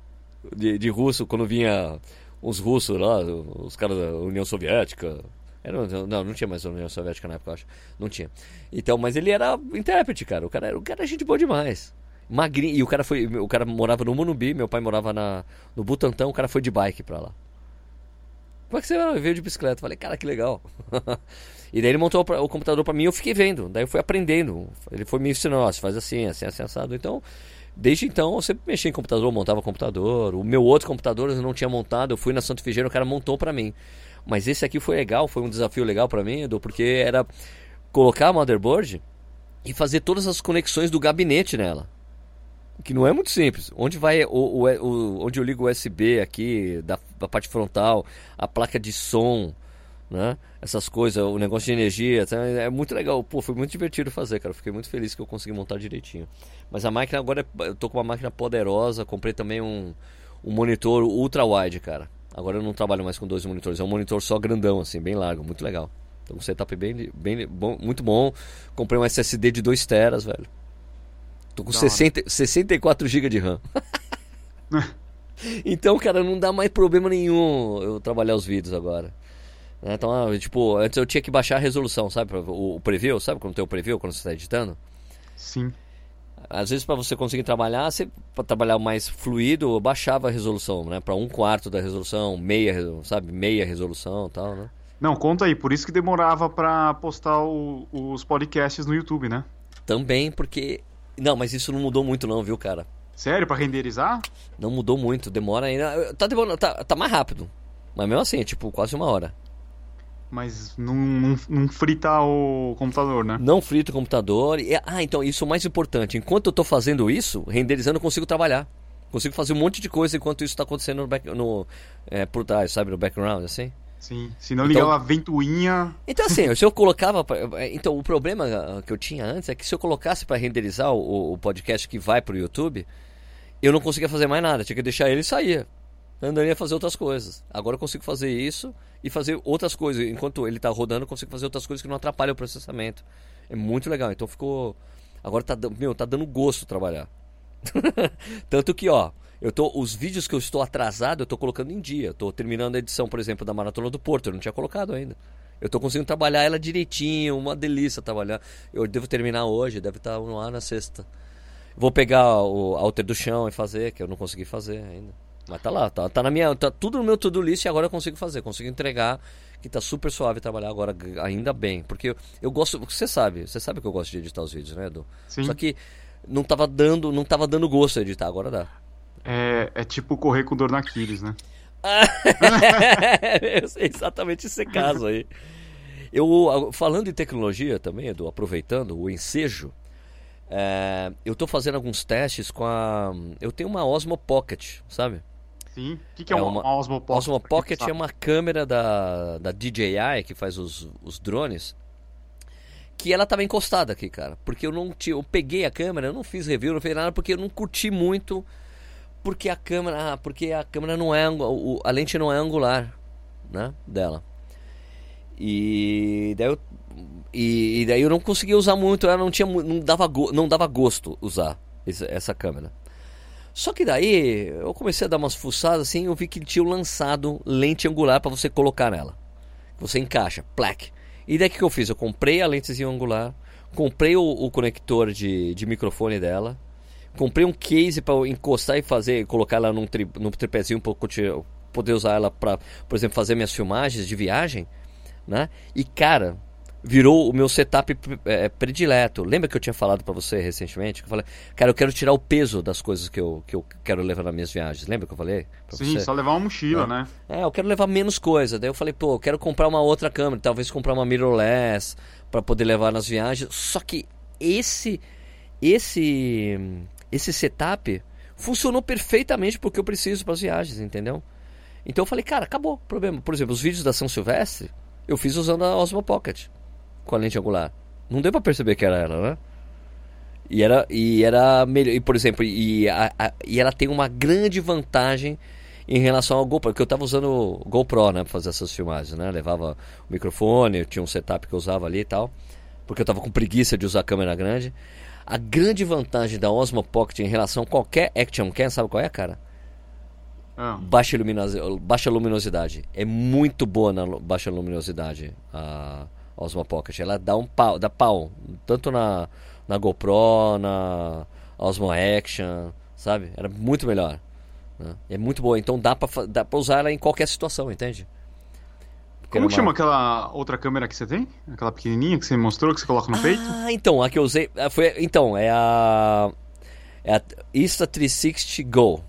de, de russo quando vinha os russos lá, os caras da União Soviética. Era, não, não tinha mais União Soviética na época, eu acho. Não tinha. Então, mas ele era intérprete, cara. O cara era, o cara era gente boa demais. Magrinho. E o cara foi. O cara morava no Monubi, meu pai morava na, no Butantã, o cara foi de bike pra lá. Como é que você veio de bicicleta? Falei, cara, que legal. e daí ele montou o computador pra mim e eu fiquei vendo. Daí eu fui aprendendo. Ele foi me ensinando, ó, você faz assim, assim, assim, assado. Então, desde então eu sempre mexia em computador, montava computador. O meu outro computador eu não tinha montado, eu fui na Santo Figueira, o cara montou pra mim. Mas esse aqui foi legal, foi um desafio legal pra mim, Edu, porque era colocar a motherboard e fazer todas as conexões do gabinete nela. Que não é muito simples. Onde vai o, o, o onde eu ligo o USB aqui da, da parte frontal, a placa de som, né? Essas coisas, o negócio de energia, tá? é muito legal. Pô, foi muito divertido fazer, cara. Fiquei muito feliz que eu consegui montar direitinho. Mas a máquina agora, é- eu tô com uma máquina poderosa. Comprei também um, um monitor ultra wide, cara. Agora eu não trabalho mais com dois monitores, é um monitor só grandão, assim, bem largo, muito legal. Então um setup bem, bem bom, muito bom. Comprei um SSD de 2 teras, velho. Tô com Da hora. 60, 64 GB de RAM. então, cara, não dá mais problema nenhum eu trabalhar os vídeos agora. Né? Então, ah, tipo, antes eu tinha que baixar a resolução, sabe? O, o preview, sabe quando tem o preview quando você está editando? Sim. Às vezes para você conseguir trabalhar, você para trabalhar mais fluido, eu baixava a resolução, né? Para um quarto da resolução, meia, sabe, meia resolução, tal, né? Não, conta aí, por isso que demorava pra postar o- os podcasts no YouTube, né? Também porque não, mas isso não mudou muito não, viu, cara? Sério, pra renderizar? Não mudou muito, demora ainda. Tá, demorando, tá, tá mais rápido. Mas mesmo assim, é tipo quase uma hora. Mas não, não, não frita o computador, né? Não frita o computador. Ah, então, isso é o mais importante. Enquanto eu tô fazendo isso, renderizando, eu consigo trabalhar. Consigo fazer um monte de coisa enquanto isso tá acontecendo no, back, no é, por trás, sabe? No background, assim. Sim, se não ligava então, a ventoinha. Então, assim, se eu colocava. Então, o problema ah, que eu tinha antes é que se eu colocasse para renderizar o, o, podcast que vai pro YouTube, eu não conseguia fazer mais nada. Tinha que deixar ele sair. Andaria a fazer outras coisas. Agora eu consigo fazer isso e fazer outras coisas. Enquanto ele está rodando, eu consigo fazer outras coisas que não atrapalham o processamento. É muito legal. Então ficou. Agora tá, meu, tá dando gosto trabalhar. Tanto que, ó, eu tô, os vídeos que eu estou atrasado, eu estou colocando em dia. Eu tô terminando a edição, por exemplo, da Maratona do Porto, eu não tinha colocado ainda. Eu estou conseguindo trabalhar ela direitinho, uma delícia trabalhar. Eu devo terminar hoje, deve estar no ar na sexta. Vou pegar o alter do chão e fazer, que eu não consegui fazer ainda. Mas tá lá, tá, tá na minha. Tá tudo no meu to-do list e agora eu consigo fazer, consigo entregar, que tá super suave trabalhar agora, ainda bem. Porque eu, eu gosto. Você sabe, você sabe que eu gosto de editar os vídeos, né, Edu? Sim. Só que não tava dando, não tava dando gosto de editar, agora dá. É, é tipo correr com dor na Aquiles, né? eu sei exatamente esse caso aí. Eu, falando em tecnologia também, Edu, aproveitando o ensejo, é, eu estou fazendo alguns testes com a. Eu tenho uma Osmo Pocket, sabe? Sim. O que, que é, é uma, uma Osmo Pocket? Osmo Pocket é uma câmera da, da DJI que faz os, os drones. Que ela estava encostada aqui, cara. Porque eu não tinha. Eu peguei a câmera, eu não fiz review, não fiz nada, porque eu não curti muito porque a câmera, ah, porque a câmera não é a lente não é angular, né, dela. E daí eu, e, e daí eu não conseguia usar muito, ela não tinha não dava não dava gosto usar essa, essa câmera. Só que daí eu comecei a dar umas fuçadas assim, eu vi que tinham lançado lente angular para você colocar nela. Você encaixa, plaque. E daí que eu fiz? Eu comprei a lentezinha angular, comprei o, o conector de, de microfone dela, Comprei um case para encostar e fazer, colocar ela num, tri, num tripézinho para poder usar ela para, por exemplo, fazer minhas filmagens de viagem, né? E cara, virou o meu setup é, predileto. Lembra que eu tinha falado para você recentemente? Que eu falei, cara, eu quero tirar o peso das coisas que eu, que eu quero levar nas minhas viagens. Lembra que eu falei? Sim, você? só levar uma mochila, é. né? É, eu quero levar menos coisa. Daí eu falei, pô, eu quero comprar uma outra câmera, talvez comprar uma mirrorless para poder levar nas viagens. Só que esse esse esse setup funcionou perfeitamente porque eu preciso para as viagens, entendeu? Então eu falei, cara, acabou o problema. Por exemplo, os vídeos da São Silvestre, eu fiz usando a Osmo Pocket com a lente angular. Não deu para perceber que era ela, né? E era, e era melhor. E, por exemplo, e, a, a, e ela tem uma grande vantagem em relação ao GoPro, porque eu estava usando o GoPro, né, para fazer essas filmagens, né? Levava o microfone, eu tinha um setup que eu usava ali e tal, porque eu estava com preguiça de usar a câmera grande. A grande vantagem da Osmo Pocket em relação a qualquer action cam, sabe qual é, cara? Ah. Baixa, luminosidade, baixa luminosidade. É muito boa na baixa luminosidade a Osmo Pocket. Ela dá um pau, dá pau. Tanto na, na GoPro, na Osmo Action, sabe? Era muito melhor. Né? É muito boa. Então dá pra, dá pra usar ela em qualquer situação, entende? Como que chama aquela outra câmera que você tem? Aquela pequenininha que você mostrou, que você coloca no ah, peito? Ah, então, a que eu usei. Ah, foi, então, é a. É a Insta360 Go.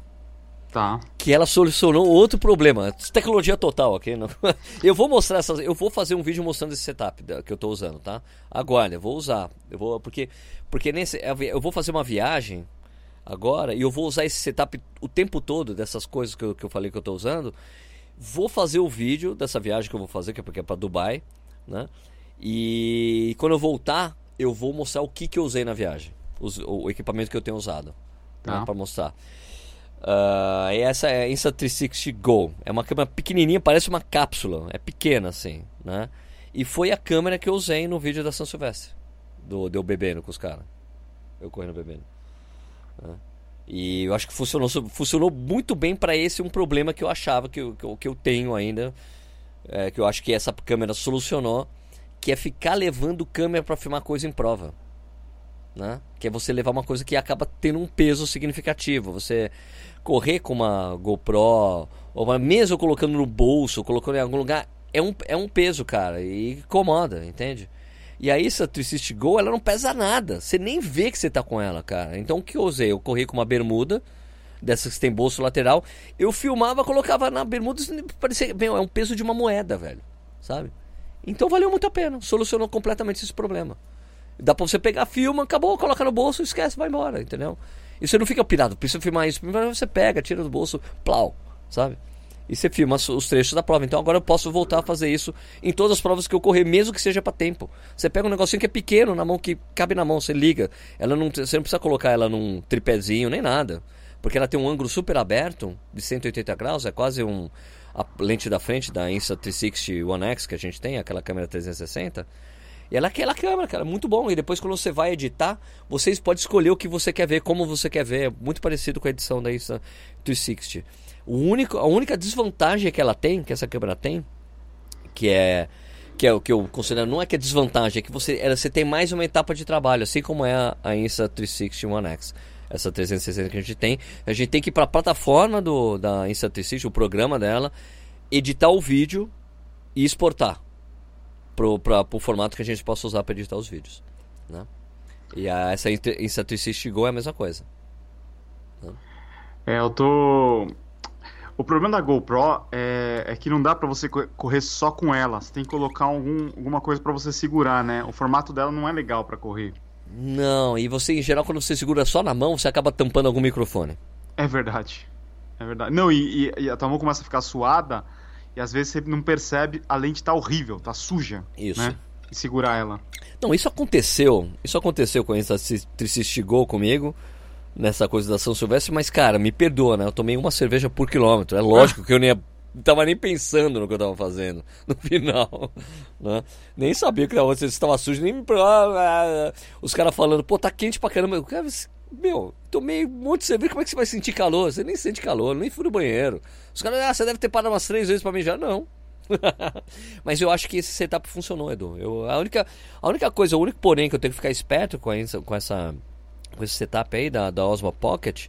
Tá. Que ela solucionou outro problema. Tecnologia total. Não? Eu vou mostrar essas. Eu vou fazer um vídeo mostrando esse setup que eu estou usando, tá? Agora, eu vou usar. Eu vou. Porque. Porque nesse. Eu vou fazer uma viagem agora e eu vou usar esse setup o tempo todo dessas coisas que eu, que eu falei que eu estou usando. Vou fazer o vídeo dessa viagem que eu vou fazer, que é porque é para Dubai, né? E quando eu voltar, eu vou mostrar o que, que eu usei na viagem, os, o equipamento que eu tenho usado, né? tá. para mostrar. Uh, e essa é a Insta360 Go. É uma câmera pequenininha, parece uma cápsula, é pequena assim, né? E foi a câmera que eu usei no vídeo da São Silvestre, do deu bebendo com os caras, eu correndo bebendo. Né? E eu acho que funcionou, funcionou muito bem para esse um problema que eu achava que eu, que eu, que eu tenho ainda. É, que eu acho que essa câmera solucionou. Que é ficar levando câmera para filmar coisa em prova. Né? Que é você levar uma coisa que acaba tendo um peso significativo. Você correr com uma GoPro, ou mesmo colocando no bolso, colocando em algum lugar, é um, é um peso, cara. E incomoda, entende? E aí essa 360 Go, ela não pesa nada. Você nem vê que você tá com ela, cara. Então o que eu usei? Eu corri com uma bermuda, dessas que tem bolso lateral. Eu filmava, colocava na bermuda, parecia, meu, é um peso de uma moeda, velho. Sabe? Então valeu muito a pena. Solucionou completamente esse problema. Dá pra você pegar, filma, acabou, coloca no bolso, esquece, vai embora, entendeu? E você não fica pirado, precisa filmar isso. Você pega, tira do bolso, plau, sabe? E você filma os trechos da prova. Então agora eu posso voltar a fazer isso em todas as provas que eu correr, mesmo que seja para tempo. Você pega um negocinho que é pequeno na mão, que cabe na mão, você liga. Ela não, você não precisa colocar ela num tripézinho nem nada. Porque ela tem um ângulo super aberto, de 180 graus, é quase um. A lente da frente da Insta360 One X que a gente tem, aquela câmera 360. E ela é aquela câmera, cara, muito bom. E depois quando você vai editar, vocês podem escolher o que você quer ver, como você quer ver. É muito parecido com a edição da Insta360. O único, a única desvantagem que ela tem, que essa câmera tem, que é que é o que eu considero não é que é desvantagem, é que você, ela, você tem mais uma etapa de trabalho, assim como é a, a Insta360 One X essa 360 que a gente tem. A gente tem que ir para a plataforma do, da Insta360, o programa dela, editar o vídeo e exportar para o formato que a gente possa usar para editar os vídeos. Né? E a, essa Insta360 Go é a mesma coisa. Né? É, eu tô. O problema da GoPro é, é que não dá para você correr só com ela. Você tem que colocar algum, alguma coisa para você segurar, né? O formato dela não é legal para correr. Não, e você, em geral, quando você segura só na mão, você acaba tampando algum microfone. É verdade. É verdade. Não, e, e, e a tua mão começa a ficar suada e às vezes você não percebe, a lente tá horrível, tá suja. Isso. Né? E segurar ela. Não, isso aconteceu. Isso aconteceu com essa Tricistigol comigo, nessa coisa da São Silvestre, mas, cara, me perdoa, né? Eu tomei uma cerveja por quilômetro. É lógico que eu nem ia não tava nem pensando no que eu tava fazendo no final. Né? Nem sabia que você estava sujo, nem. Os caras falando, pô, tá quente pra caramba. Eu, cara, meu, tomei um monte de cerveja, como é que você vai sentir calor? Você nem sente calor, nem fui no banheiro. Os caras, ah, você deve ter parado umas três vezes pra mijar. Não. Mas eu acho que esse setup funcionou, Edu. Eu, a, única, a única coisa, o único porém que eu tenho que ficar esperto com, essa, com, essa, com esse setup aí da, da Osmo Pocket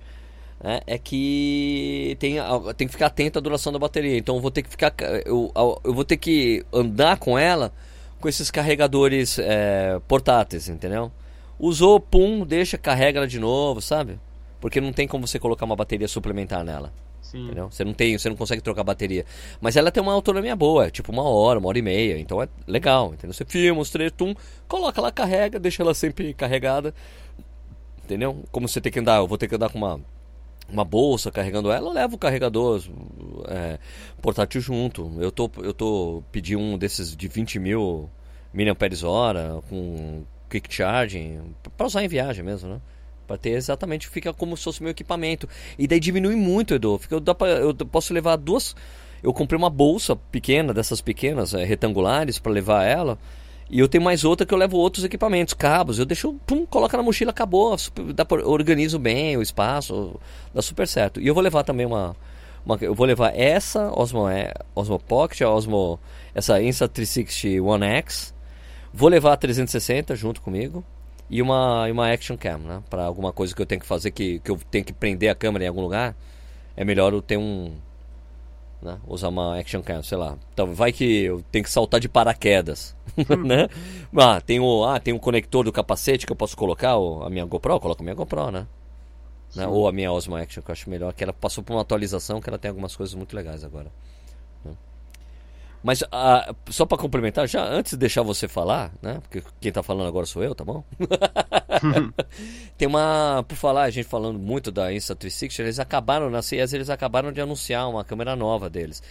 né, é que tem, tem que ficar atento à duração da bateria. Então eu vou ter que ficar. Eu, eu vou ter que andar com ela com esses carregadores é, portáteis, entendeu? Usou, pum, deixa, carrega ela de novo, sabe? Porque não tem como você colocar uma bateria suplementar nela. Sim. Entendeu? Você não tem, você não consegue trocar bateria. Mas ela tem uma autonomia boa, tipo uma hora, uma hora e meia. Então é legal, entendeu? Você filma os três, tum, coloca ela, carrega, deixa ela sempre carregada. Entendeu? Como você tem que andar, eu vou ter que andar com uma uma bolsa carregando ela, eu levo o carregador é, portátil junto. Eu tô, eu tô pedindo um desses de 20 mil mAh com quick charging para usar em viagem mesmo, né? Para ter exatamente, fica como se fosse meu equipamento. E daí diminui muito, Edu. Fica, eu, pra, eu posso levar duas. Eu comprei uma bolsa pequena, dessas pequenas, é, retangulares, para levar ela. E eu tenho mais outra que eu levo outros equipamentos, cabos. Eu deixo, pum, coloca na mochila, acabou. Dá, organizo bem o espaço, dá super certo. E eu vou levar também uma. uma eu vou levar essa Osmo, é, Osmo Pocket, a Osmo, essa Insta360 One X. Vou levar a 360 junto comigo. E uma, uma Action Cam, né? Para alguma coisa que eu tenho que fazer, que, que eu tenho que prender a câmera em algum lugar. É melhor eu ter um, né? Usar uma action cam, sei lá. Então, vai que eu tenho que saltar de paraquedas, né? Ah, tem o ah, tem um conector do capacete que eu posso colocar, ou a minha GoPro, eu coloco a minha GoPro, né? né? Ou a minha Osmo Action, que eu acho melhor, que ela passou por uma atualização que ela tem algumas coisas muito legais agora. Mas uh, só para complementar, já antes de deixar você falar, né? Porque quem tá falando agora sou eu, tá bom? Tem uma, por falar, a gente falando muito da Insta360, eles acabaram na CES, eles acabaram de anunciar uma câmera nova deles,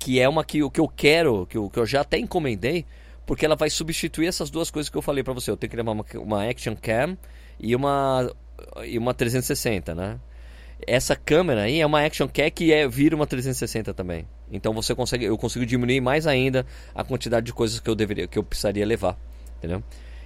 que é uma que o que eu quero, que eu, que eu já até encomendei, porque ela vai substituir essas duas coisas que eu falei para você. Eu tenho que levar uma, uma Action Cam e uma e uma 360, né? Essa câmera aí é uma Action Cam que é, vira uma 360 também. Então você consegue, eu consigo diminuir mais ainda a quantidade de coisas que eu deveria, que eu precisaria levar, entendeu?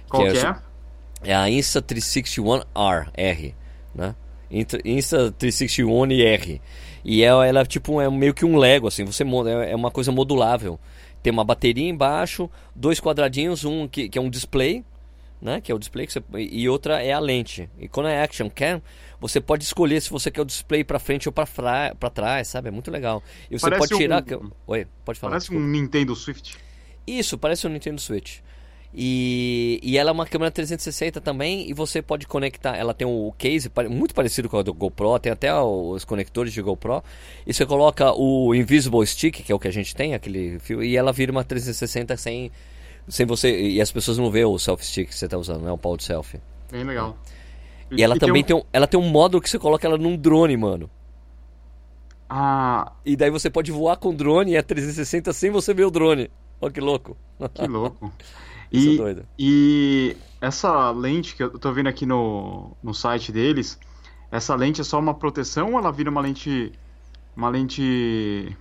Qual que é? É, é a Insta361R, R, né? Insta361R. E ela, ela tipo é meio que um Lego assim, você é, é uma coisa modulável. Tem uma bateria embaixo, dois quadradinhos, um que, que é um display, né? Que é o display que você, e outra é a lente. E quando é Action Cam, você pode escolher se você quer o display para frente ou para trás, sabe? É muito legal. E você parece pode tirar. Um... Oi, pode falar. Parece desculpa. um Nintendo Switch. Isso, parece um Nintendo Switch. E, e ela é uma câmera 360 também e você pode conectar. Ela tem o case muito parecido com a do GoPro, tem até os conectores de GoPro. E você coloca o Invisible Stick, que é o que a gente tem, aquele fio, e ela vira uma 360 sem, sem você. E as pessoas não vê o selfie stick que você está usando, né? O pau de selfie. Bem legal. E, e ela e também tem um... tem um, ela tem um módulo que você coloca ela num drone, mano. Ah. E daí você pode voar com o drone e é 360 sem você ver o drone. Olha que louco. Que louco. E, e essa lente que eu tô vendo aqui no, no site deles, essa lente é só uma proteção ou ela vira uma lente. Uma lente.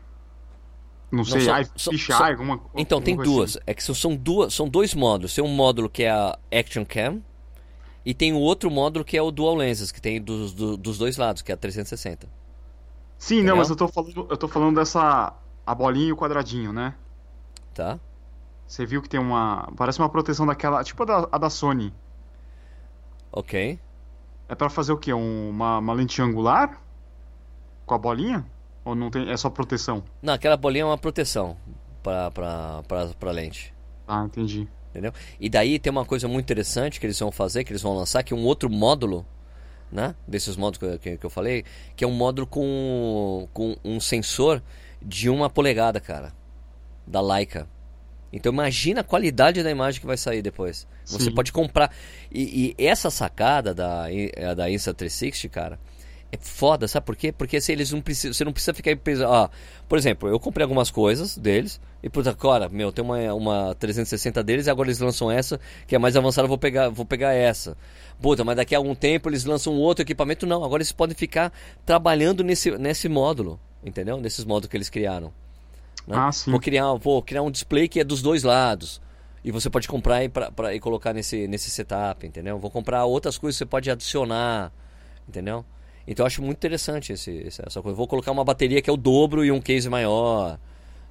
Não sei, não, só, fisheye, só, alguma Então, alguma tem duas. Assim. É que são duas, são dois módulos. Tem um módulo que é a Action Cam e tem o outro módulo que é o Dual Lenses, que tem dos, do, dos dois lados, que é a 360. Sim, Entendeu? não, mas eu tô falando, eu tô falando dessa a bolinha e o quadradinho, né? Tá. Você viu que tem uma. Parece uma proteção daquela. Tipo a da, a da Sony. Ok. É para fazer o quê? Um, uma, uma lente angular? Com a bolinha? Ou não tem. É só proteção? Não, aquela bolinha é uma proteção pra, pra, pra, pra lente. Ah, entendi. Entendeu? E daí tem uma coisa muito interessante que eles vão fazer, que eles vão lançar, que é um outro módulo, né? Desses módulos que, que, eu falei, que é um módulo com, com um sensor de uma polegada, cara. Da Leica. Então imagina a qualidade da imagem que vai sair depois. Sim. Você pode comprar. E, e, essa sacada da, da Insta360, cara, é foda, sabe por quê? Porque se eles não precisam, você não precisa ficar. Ah, por exemplo, eu comprei algumas coisas deles e puta, cara, meu, tem uma, uma 360 deles e agora eles lançam essa, que é mais avançada, vou pegar, vou pegar essa. Puta, mas daqui a algum tempo eles lançam outro equipamento. Não, agora eles podem ficar trabalhando nesse, nesse módulo, entendeu? Nesses módulos que eles criaram. Né? Ah, sim. Vou criar, vou criar um display que é dos dois lados. E você pode comprar e, pra, pra, e colocar nesse, nesse setup, entendeu? Vou comprar outras coisas que você pode adicionar, entendeu? Então eu acho muito interessante esse, essa coisa. Vou colocar uma bateria que é o dobro e um case maior,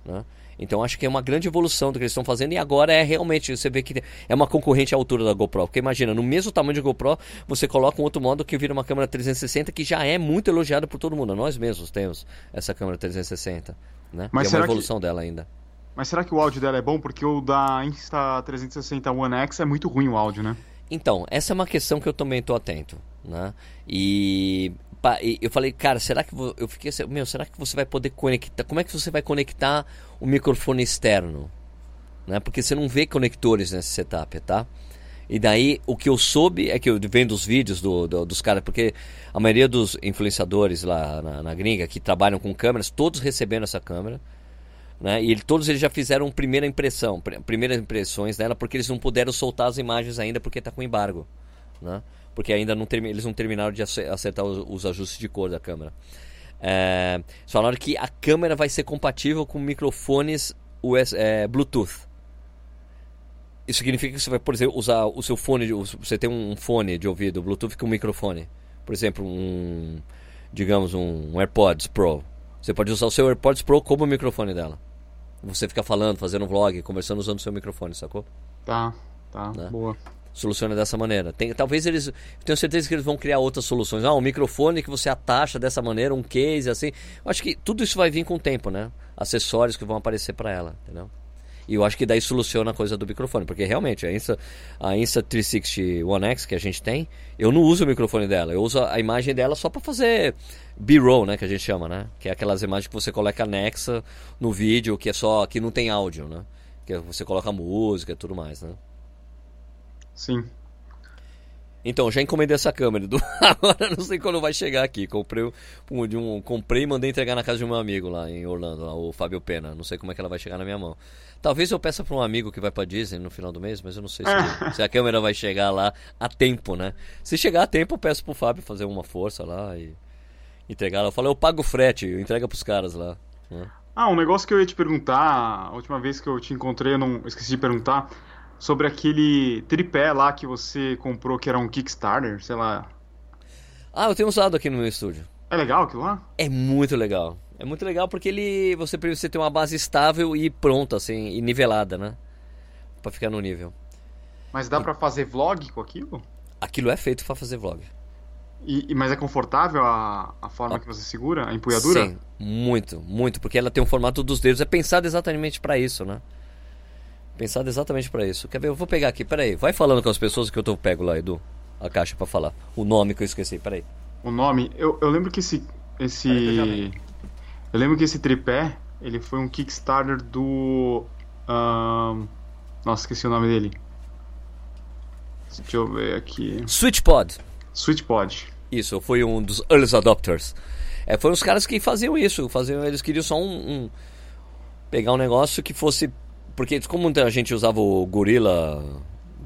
né? Então acho que é uma grande evolução do que eles estão fazendo e agora é realmente, você vê que é uma concorrente à altura da GoPro. Porque imagina, no mesmo tamanho de GoPro, você coloca um outro modo que vira uma câmera 360 que já é muito elogiada por todo mundo. Nós mesmos temos essa câmera 360. Né? Mas é uma evolução que... dela ainda. Mas será que o áudio dela é bom? Porque o da Insta360 One X é muito ruim o áudio, né? Então, essa é uma questão que eu também estou atento, né? E, eu falei, cara, será que eu fiquei assim, meu, será que você vai poder conectar? Como é que você vai conectar o microfone externo, né? Porque você não vê conectores nesse setup, tá? E daí o que eu soube é que eu vendo os vídeos do, do, dos caras, porque a maioria dos influenciadores lá na, na, gringa que trabalham com câmeras, todos recebendo essa câmera. Né? E ele, todos eles já fizeram primeira impressão, pr primeiras impressões dela, porque eles não puderam soltar as imagens ainda porque está com embargo. Né? Porque ainda não eles não terminaram de acertar os, os ajustes de cor da câmera. É, falaram que a câmera vai ser compatível com microfones US, é, Bluetooth. Isso significa que você vai, por exemplo, usar o seu fone, você tem um fone de ouvido Bluetooth com um microfone. Por exemplo, um, digamos, um AirPods Pro. Você pode usar o seu AirPods Pro como microfone dela. Você fica falando, fazendo um vlog, conversando usando o seu microfone, sacou? Tá, tá, né? boa. Soluciona dessa maneira. Tem, talvez eles. Tenho certeza que eles vão criar outras soluções. Ah, um microfone que você atacha dessa maneira, um case assim. Eu acho que tudo isso vai vir com o tempo, né? Acessórios que vão aparecer para ela, entendeu? E eu acho que daí soluciona a coisa do microfone, porque realmente a Insta, a Insta 360 One X que a gente tem, eu não uso o microfone dela, eu uso a imagem dela só para fazer B-roll, né, que a gente chama, né? Que é aquelas imagens que você coloca anexa no vídeo, que é só que não tem áudio, né? Que você coloca música e tudo mais, né? Sim. Então, já encomendei essa câmera. Do... Agora não sei quando vai chegar aqui. Comprei, um, de um, comprei e mandei entregar na casa de um amigo lá em Orlando, lá, o Fábio Pena. Não sei como é que ela vai chegar na minha mão. Talvez eu peça para um amigo que vai para Disney no final do mês, mas eu não sei se, se, a câmera vai chegar lá a tempo, né? Se chegar a tempo, eu peço pro Fábio fazer uma força lá e entregar. Eu falo, eu pago o frete, entrega pros caras lá. Né? Ah, um negócio que eu ia te perguntar, a última vez que eu te encontrei, eu não esqueci de perguntar sobre aquele tripé lá que você comprou que era um Kickstarter, sei lá. Ah, eu tenho usado aqui no meu estúdio. É legal aquilo lá? É muito legal. É muito legal porque ele você precisa ter uma base estável e pronta assim, e nivelada, né? Para ficar no nível. Mas dá e... para fazer vlog com aquilo? Aquilo é feito para fazer vlog. E, mas é confortável a, a forma ah, que você segura, a empunhadura? Sim, muito, muito, porque ela tem um formato dos dedos, é pensado exatamente para isso, né? Pensado exatamente para isso. Quer ver? Eu vou pegar aqui, peraí. Vai falando com as pessoas que eu tô, pego lá, Edu. A caixa para falar. O nome que eu esqueci, peraí. O nome, eu, eu lembro que esse. esse eu, eu lembro que esse tripé, ele foi um Kickstarter do. Um, nossa, esqueci o nome dele. Deixa eu ver aqui. SwitchPod. SwitchPod. Isso, foi um dos early adopters. É, foram os caras que faziam isso, faziam, eles queriam só um, um pegar um negócio que fosse porque como a gente usava o Gorilla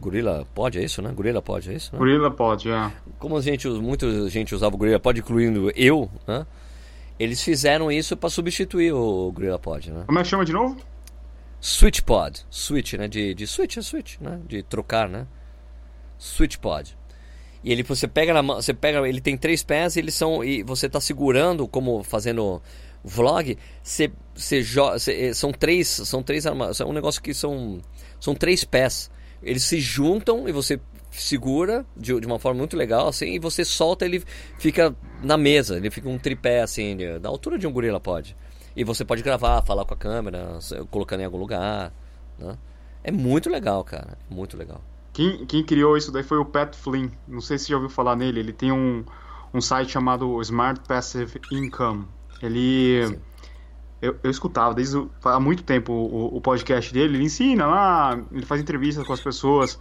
Gorilla Pod, é isso, né? Gorilla Pod, é isso? Né? Gorilla Pod, é. Como a gente, muita gente usava o Gorilla Pod, incluindo eu, né? Eles fizeram isso para substituir o Gorilla Pod, né? Como é que chama de novo? Switch Pod. Switch, né? De, de switch, é switch, né? De trocar, né? Switch Pod. E ele você pega na mão, você pega, ele tem três pés, e eles são e você está segurando como fazendo vlog, você, você são três, são três armas, é um negócio que são são três pés. Eles se juntam e você segura de, de uma forma muito legal assim e você solta ele fica na mesa, ele fica um tripé assim, da altura de um gorila pode. E você pode gravar, falar com a câmera, colocando em algum lugar, né? É muito legal, cara, muito legal. Quem, quem criou isso daí foi o Pat Flynn. Não sei se já ouviu falar nele. Ele tem um, um site chamado Smart Passive Income. Ele. Eu, eu, escutava desde há muito tempo o, o, podcast dele. Ele ensina lá, ele faz entrevistas com as pessoas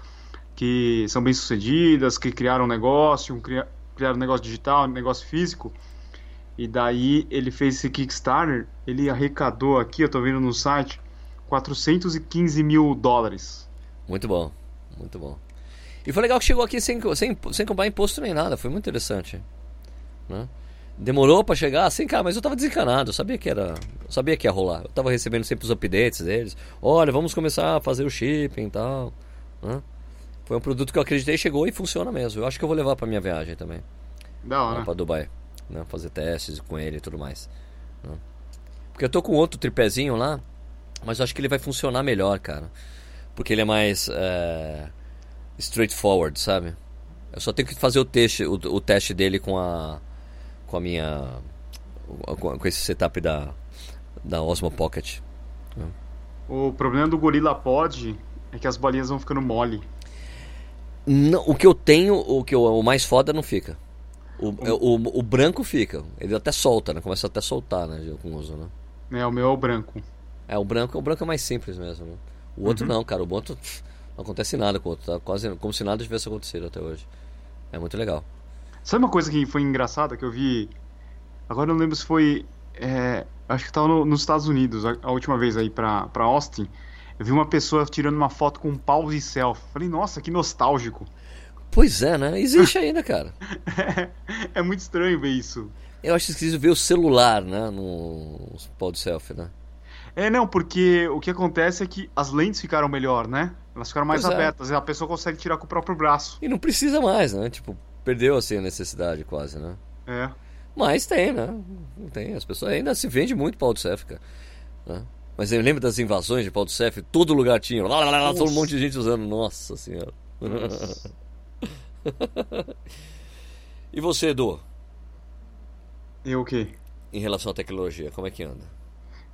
que são bem-sucedidas, que criaram um negócio, criaram um negócio digital, um negócio físico. E daí ele fez esse Kickstarter. Ele arrecadou aqui, eu tô vendo no site, 415 mil dólares. Muito bom. Muito bom. E foi legal que chegou aqui sem, sem, sem comprar imposto nem nada, foi muito interessante. Né? Demorou para chegar, assim, cara, mas eu tava desencanado, eu sabia que era. Eu sabia que ia rolar. Eu tava recebendo sempre os updates deles. Olha, vamos começar a fazer o shipping e tal. Né? Foi um produto que eu acreditei, chegou e funciona mesmo. Eu acho que eu vou levar para minha viagem também. Da hora. Pra Dubai. Né? Fazer testes com ele e tudo mais. Né? Porque eu tô com outro tripézinho lá, mas eu acho que ele vai funcionar melhor, cara. Porque ele é mais é, straightforward, sabe? Eu só tenho que fazer o teste, o, o teste dele com a com a minha com, esse setup da da Osmo Pocket. O problema do Gorilla Pod é que as bolinhas vão ficando mole. Não, o que eu tenho, o que eu, o mais foda não fica. O, o, o, o, branco fica. Ele até solta, né? Começa até a soltar, né? Com o uso, né? É, o meu é o branco. É, o branco, o branco é mais simples mesmo. Né? O outro uhum. não, cara. O outro não acontece nada com o outro. Tá quase como se nada tivesse acontecido até hoje. É muito legal. Sabe uma coisa que foi engraçada que eu vi? Agora eu não lembro se foi. É, acho que estava no, nos Estados Unidos, a, a, última vez aí pra, pra Austin. Eu vi uma pessoa tirando uma foto com um pause selfie. Falei, nossa, que nostálgico. Pois é, né? Existe ainda, cara. é, é, muito estranho ver isso. Eu acho esquisito ver o celular, né? No pause selfie, né? É, não, porque o que acontece é que as lentes ficaram melhor, né? Elas ficaram mais pois é. abertas é. e a pessoa consegue tirar com o próprio braço. E não precisa mais, né? Tipo, perdeu assim a necessidade quase, né? É. Mas tem, né? Tem. As pessoas ainda se vende muito pau de Cef, cara. Né? Mas eu lembro das invasões de pau de Cef, todo lugar tinha. Lá, lá, lá, todo um monte de gente usando. Nossa senhora. Nossa. e você, Edu? Eu o quê? Em relação à tecnologia, como é que anda?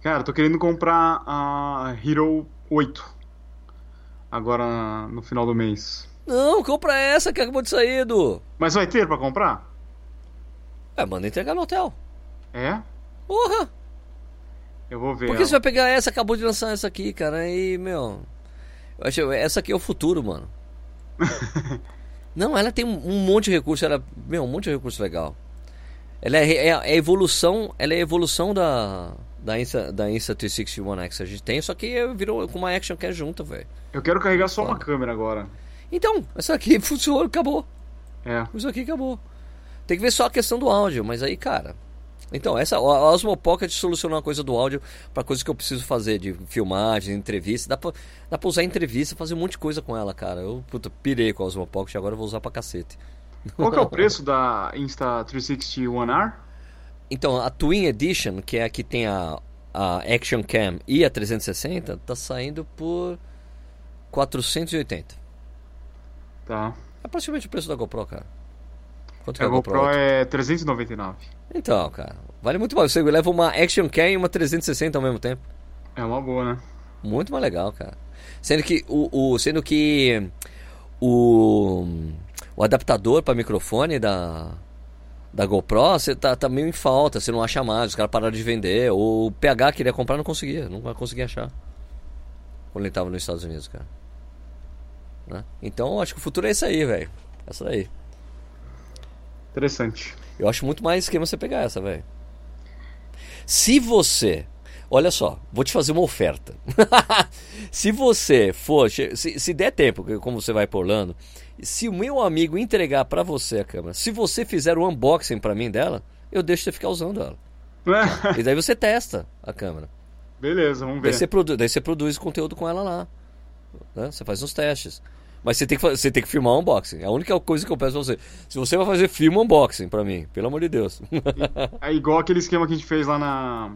Cara, tô querendo comprar a Hero 8. Agora no final do mês. Não, compra essa que acabou de sair, Edu. Mas vai ter para comprar? É, manda entregar no hotel. É? Porra! Eu vou ver. Por que você vai pegar essa? Acabou de lançar essa aqui, cara. E, meu. Eu acho, essa aqui é o futuro, mano. Não, ela tem um monte de recurso. Ela, meu, um monte de recurso legal. Ela é, é, é evolução. Ela é evolução da da Insta, da Insta360 One X a gente tem, só que virou com uma Action Cam junta, velho. Eu quero carregar só uma câmera agora. Então, essa aqui funcionou, acabou. É. Isso aqui acabou. Tem que ver só a questão do áudio, mas aí, cara. Então, essa a Osmo Pocket solucionou a coisa do áudio para coisas que eu preciso fazer, de filmagem, entrevista. Dá pra, dá pra usar entrevista, fazer um monte de coisa com ela, cara. Eu, puta, pirei com a Osmo Pocket, agora eu vou usar pra cacete. Qual que é o preço da Insta360 One R? Então, a Twin Edition, que é a que tem a, a Action Cam e a 360, tá saindo por 480. Tá. É praticamente o preço da GoPro, cara. Quanto é, a GoPro, GoPro é 399. Então, cara, vale muito mais. Você leva uma Action Cam e uma 360 ao mesmo tempo. É uma boa, né? Muito mais legal, cara. Sendo que o, o sendo que o, o adaptador para microfone da da GoPro, você tá, tá meio em falta, você não acha mais, os caras pararam de vender, ou o PH queria comprar, não conseguia, não conseguia achar. Quando ele tava nos Estados Unidos, cara. Né? Então, acho que o futuro é isso aí, velho. Essa daí. Interessante. Eu acho muito mais esquema você pegar essa, velho. Se você. Olha só, vou te fazer uma oferta. se você for. Se, se der tempo, como você vai por Orlando, se o meu amigo entregar para você a câmera, se você fizer o unboxing para mim dela, eu deixo você ficar usando ela. e daí você testa a câmera. Beleza, vamos ver. Daí você, produ daí você produz conteúdo com ela lá. Né? Você faz uns testes. Mas você tem, que, você tem que filmar um unboxing. É a única coisa que eu peço pra você. Se você vai fazer, filma unboxing pra mim. Pelo amor de Deus. É igual aquele esquema que a gente fez lá na.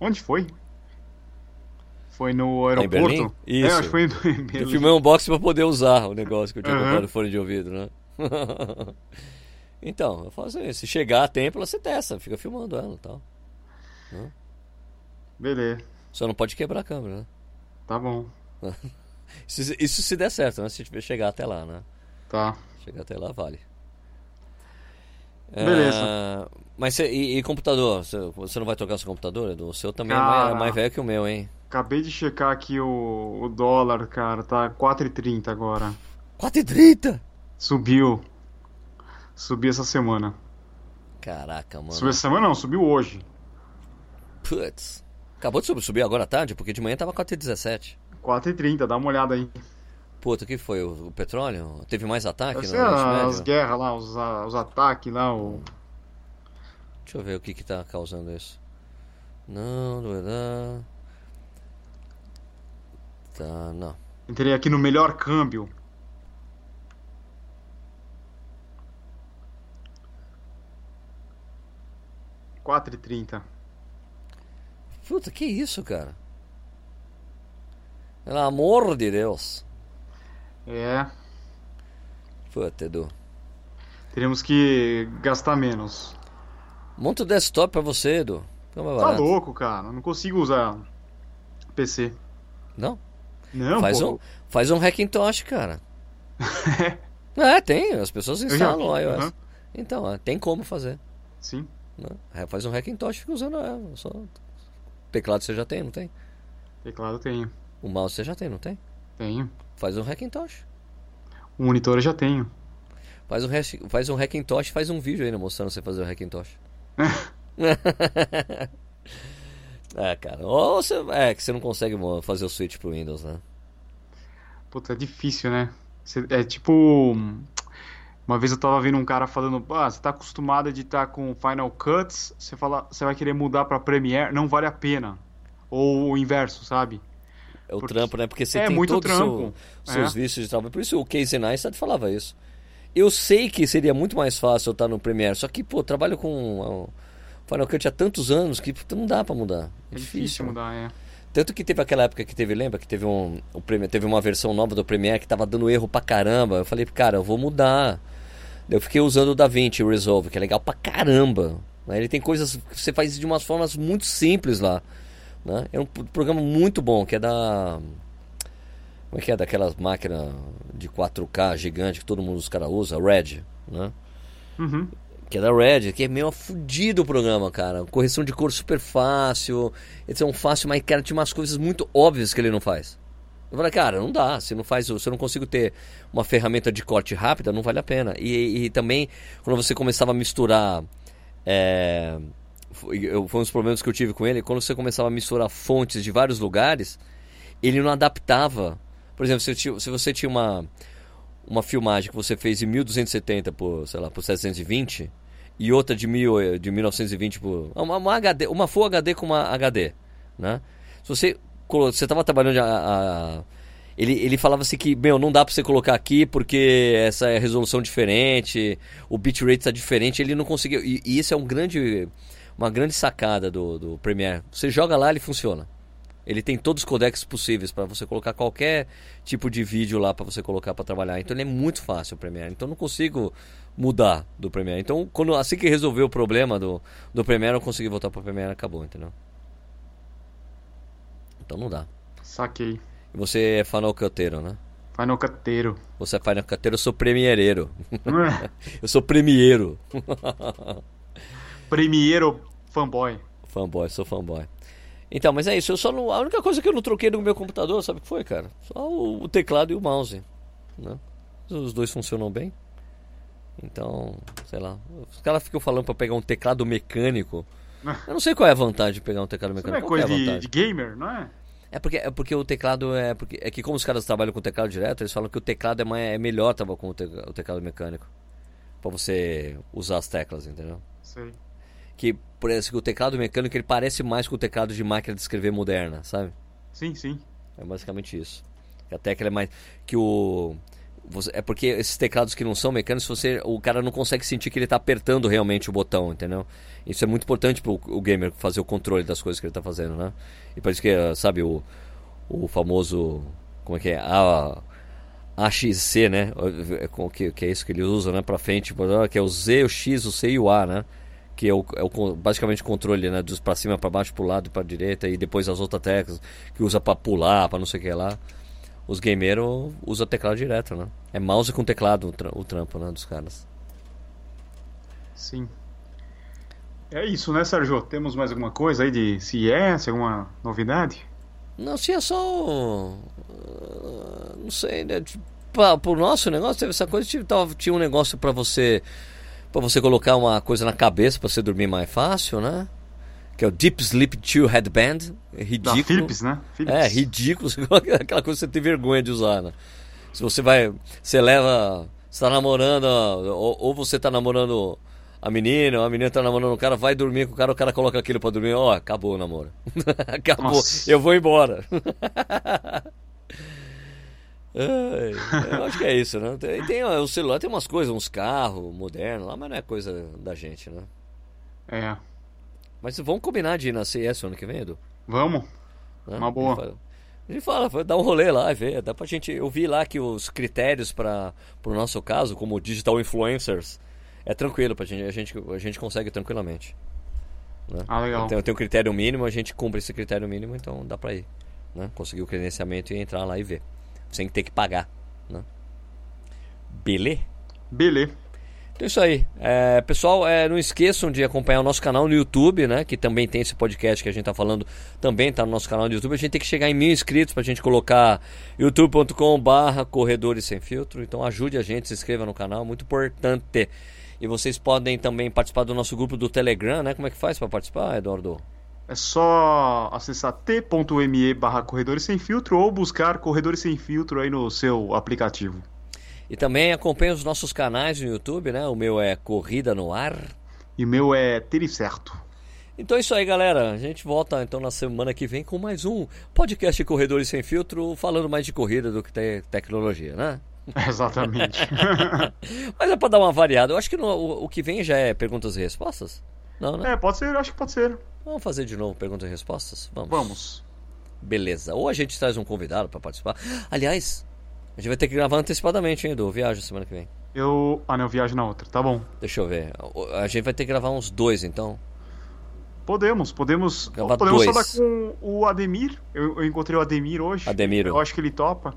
Onde foi? Foi no aeroporto? Em? Isso. É, acho que foi em Berlim. Eu filmei um unboxing pra poder usar o negócio que eu tinha uhum. comprado fone de ouvido, né? então, eu faço isso. Se chegar a tempo, você testa. Fica filmando ela e tal. Né? Beleza. Só não pode quebrar a câmera, né? Tá bom. Isso, isso se der certo, né? Se tiver chegar até lá, né? Tá. Chegar até lá, vale. Beleza. É, mas e, e, computador? Você não vai trocar seu computador, Edu? O seu também cara, é mais, mais, velho que o meu, hein? Acabei de checar aqui o, o dólar, cara. Tá 4,30 agora. 4,30? Subiu. Subiu essa semana. Caraca, mano. Subiu essa semana não, subiu hoje. Putz. Acabou de subir, agora à tarde, porque de manhã tava 4,17. 4h30, dá uma olhada aí. Puta, o que foi? O, o petróleo? Teve mais ataque? no as guerras lá, os, os ataques lá. O... Deixa eu ver o que que tá causando isso. Não, não é não. Tá, não. Entrei aqui no melhor câmbio. Quatro e trinta. Puta, que isso, cara? Pelo amor de Deus. É. Puta, Edu. Teremos que gastar menos. Monta o desktop pra você, Edu. tá louco, cara. Não consigo usar PC. Não? Não, faz pô. um Faz um Hackintosh, cara. é, tem. As pessoas instalam o iOS. Uhum. Então, tem como fazer. Sim. Né? Faz um Hackintosh e fica usando ela. Só... Teclado você já tem, não tem? Teclado tenho. O mouse você já tem, não tem? Tenho. Faz um Hackintosh. O monitor eu já tenho. Faz um, faz um Hackintosh, faz um vídeo aí né, mostrando você fazer o Hackintosh. é, cara. Ou você, é que você não consegue fazer o switch pro Windows, né? Puta, é difícil, né? É tipo. Uma vez eu tava vendo um cara falando, ah, você tá acostumado a editar com Final Cuts, você fala, você vai querer mudar para Premiere, não vale a pena. Ou o inverso, sabe? É o Porque... trampo, né? Porque você é, tem muito todos seu, seus é. vícios de trabalho. Por isso o Casey Neistat falava isso. Eu sei que seria muito mais fácil eu estar no Premiere, só que, pô, trabalho com o Final Cut há tantos anos que não dá para mudar. É, é difícil, difícil mudar, é. Tanto que teve aquela época que teve, lembra que teve um, o Premiere, teve uma versão nova do Premiere que tava dando erro pra caramba. Eu falei, cara, eu vou mudar. Eu fiquei usando o DaVinci Resolve, que é legal pra caramba. Ele tem coisas que você faz de umas formas muito simples lá. Né? É um programa muito bom, que é da. Como é que é? Daquelas máquinas de 4K gigante que todo mundo os caras usa, Red, né? Uhum. Que é da Red, que é meio fudido o programa, cara. Correção de cor super fácil. Edição fácil, mas, cara, tinha umas coisas muito óbvias que ele não faz. Eu falei, cara, não dá. Se não faz, se eu não consigo ter uma ferramenta de corte rápida, não vale a pena. E, e também, quando você começava a misturar. É, foi, foi um dos problemas que eu tive com ele. Quando você começava a misturar fontes de vários lugares, ele não adaptava. Por exemplo, se, tinha, se você tinha uma, uma filmagem que você fez em 1270 por, sei lá, por 720 e outra de, mil, de 1920 por uma, uma HD, uma Full HD com uma HD, né? Se você você estava trabalhando a, a ele, ele falava assim que, meu, não dá pra você colocar aqui porque essa é resolução diferente, o bitrate está diferente, ele não conseguiu. E, e, isso é um grande uma grande sacada do, do Premiere. Você joga lá, ele funciona. Ele tem todos os codecs possíveis para você colocar qualquer tipo de vídeo lá para você colocar para trabalhar. Então ele é muito fácil o Premiere. Então não consigo mudar do Premiere. Então quando assim que resolveu o problema do, do Premiere, eu consegui voltar para o Premiere, acabou, entendeu? Então não dá. Saquei. E você é fanalcateiro, né? Fanalcateiro. Você é fanalcateiro, eu sou premiereiro. É. eu sou premieiro. Premieiro fanboy. fanboy, sou fanboy. Então, mas é isso. Eu só não, a única coisa que eu não troquei no meu computador, sabe o que foi, cara? Só o, o teclado e o mouse. Né? Os dois funcionam bem. Então, sei lá. Os caras ficam falando pra pegar um teclado mecânico. Eu não sei qual é a vantagem de pegar um teclado Isso não mecânico. é Qual que coisa é de, de gamer, não é? É porque, é porque o teclado é. Porque, é que como os caras trabalham com teclado direto, eles falam que o teclado é, mais, é melhor tava com o, te- o teclado mecânico. Pra você usar as teclas, entendeu? Sei. Que por exemplo, o teclado mecânico ele parece mais com o teclado de máquina de escrever moderna, sabe? Sim, sim. É basicamente isso. Que a tecla é mais. Que o. é porque esses teclados que não são mecânicos, você, o cara não consegue sentir que ele está apertando realmente o botão, entendeu? Isso é muito importante pro o gamer fazer o controle das coisas que ele está fazendo, né? E por isso que, sabe, o, o famoso. Como é que é? A, AXC, né? É Que, que é isso que ele usa, né? Pra frente, que é o Z, o X, o C e o A, né? Que é, o, é o basicamente o controle, né? Dos pra cima, pra baixo, pro lado e pra direita. E depois as outras teclas que usa pra pular, pra não sei o que lá. Os gameiros usam teclado direto, né? É mouse com teclado o, tra- o trampo, né? Dos caras. Sim. É isso, né, Sérgio? Temos mais alguma coisa aí de CS, alguma novidade? Não, se é só. ah, Não sei, né? Tipo, pra- Pro nosso negócio, teve essa coisa. Tinha, tava- tinha um negócio pra você. Pra você colocar uma coisa na cabeça pra você dormir mais fácil, né? Que é o Deep Sleep 2 Headband. É Da ridículo. Philips, né? Philips. É, ridículo. Aquela coisa que você tem vergonha de usar, né? Se você vai. Você leva. Você tá namorando. Ou, ou você tá namorando a menina, ou a menina tá namorando o cara, vai dormir com o cara, o cara coloca aquilo pra dormir. Ó, acabou o namoro. acabou. Nossa. Eu vou embora. Eu acho que é isso, né? Tem, tem, o celular tem umas coisas, uns carros modernos lá, mas não é coisa da gente, né? É. Mas vamos combinar de ir na CS ano que vem, Edu? Vamos. né? Uma boa. A gente fala- fala, dar um rolê lá e ver. Dá pra gente. Eu vi lá que os critérios para o nosso caso, como digital influencers, é tranquilo pra gente. A gente, a gente consegue tranquilamente. Né? Ah, legal. Tem, tem um critério mínimo, a gente cumpre esse critério mínimo, então dá pra ir. Né? Conseguir o credenciamento e entrar lá e ver. Sem ter que pagar. Né? Beleza? Beleza. Então é isso aí. É, pessoal, é, não esqueçam de acompanhar o nosso canal no YouTube, né? Que também tem esse podcast que a gente tá falando, também tá no nosso canal no YouTube. A gente tem que chegar em mil inscritos pra gente colocar youtube.com barra corredores sem filtro. Então ajude a gente, se inscreva no canal, muito importante. E vocês podem também participar do nosso grupo do Telegram, né? Como é que faz pra participar, Eduardo? É só acessar t.me barra corredores sem filtro ou buscar corredores sem filtro aí no seu aplicativo. E também acompanhe os nossos canais no YouTube, né? O meu é Corrida no Ar. E o meu é Tire Certo. Então é isso aí, galera. A gente volta então na semana que vem com mais um podcast Corredores Sem Filtro, falando mais de corrida do que te tecnologia, né? Exatamente. Mas é pra dar uma variada. Eu acho que no- o, o que vem já é perguntas e respostas. Não, né? é, pode ser, acho que pode ser. Vamos fazer de novo perguntas e respostas? Vamos. Vamos. Beleza. Ou a gente traz um convidado pra participar. Aliás, a gente vai ter que gravar antecipadamente, hein, Edu? Viagem semana que vem. Eu. Ah, não, eu viajo na outra. Tá bom. Deixa eu ver. A gente vai ter que gravar uns dois, então. Podemos, podemos. Gravar podemos dois. falar com o Ademir. Eu, eu encontrei o Ademir hoje. Ademir. Eu acho que ele topa.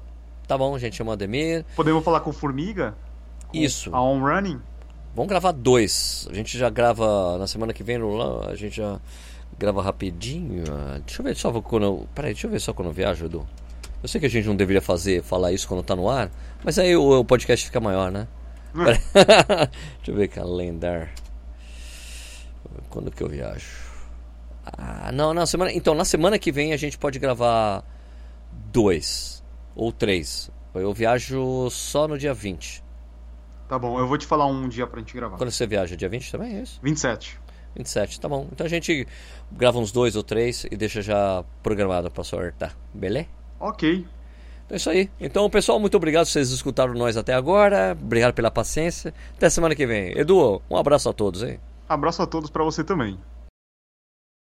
Tá bom, a gente chama o Ademir. Podemos falar com o Formiga. com Isso. A On Running. Vamos gravar dois. A gente já grava na semana que vem, no- a gente já grava rapidinho. Ah, Deixa eu ver só quando eu. Peraí, deixa eu ver só quando eu viajo, Edu. Eu sei que a gente não deveria fazer, falar isso quando tá no ar, mas aí o, o podcast fica maior, né? Peraí. deixa eu ver, calendar. Quando que eu viajo? Ah, não, na semana. Então, na semana que vem a gente pode gravar dois ou três. Eu viajo só no dia 20. Tá bom, eu vou te falar um dia pra gente gravar. Quando você viaja, dia 20 também é isso? 27. 27, tá bom. Então a gente grava uns dois ou três e deixa já programado pra sortar, beleza? Ok. Então é isso aí. Então, pessoal, muito obrigado vocês escutaram nós até agora. Obrigado pela paciência. Até semana que vem. Edu, um abraço a todos, hein? Abraço a todos pra você também.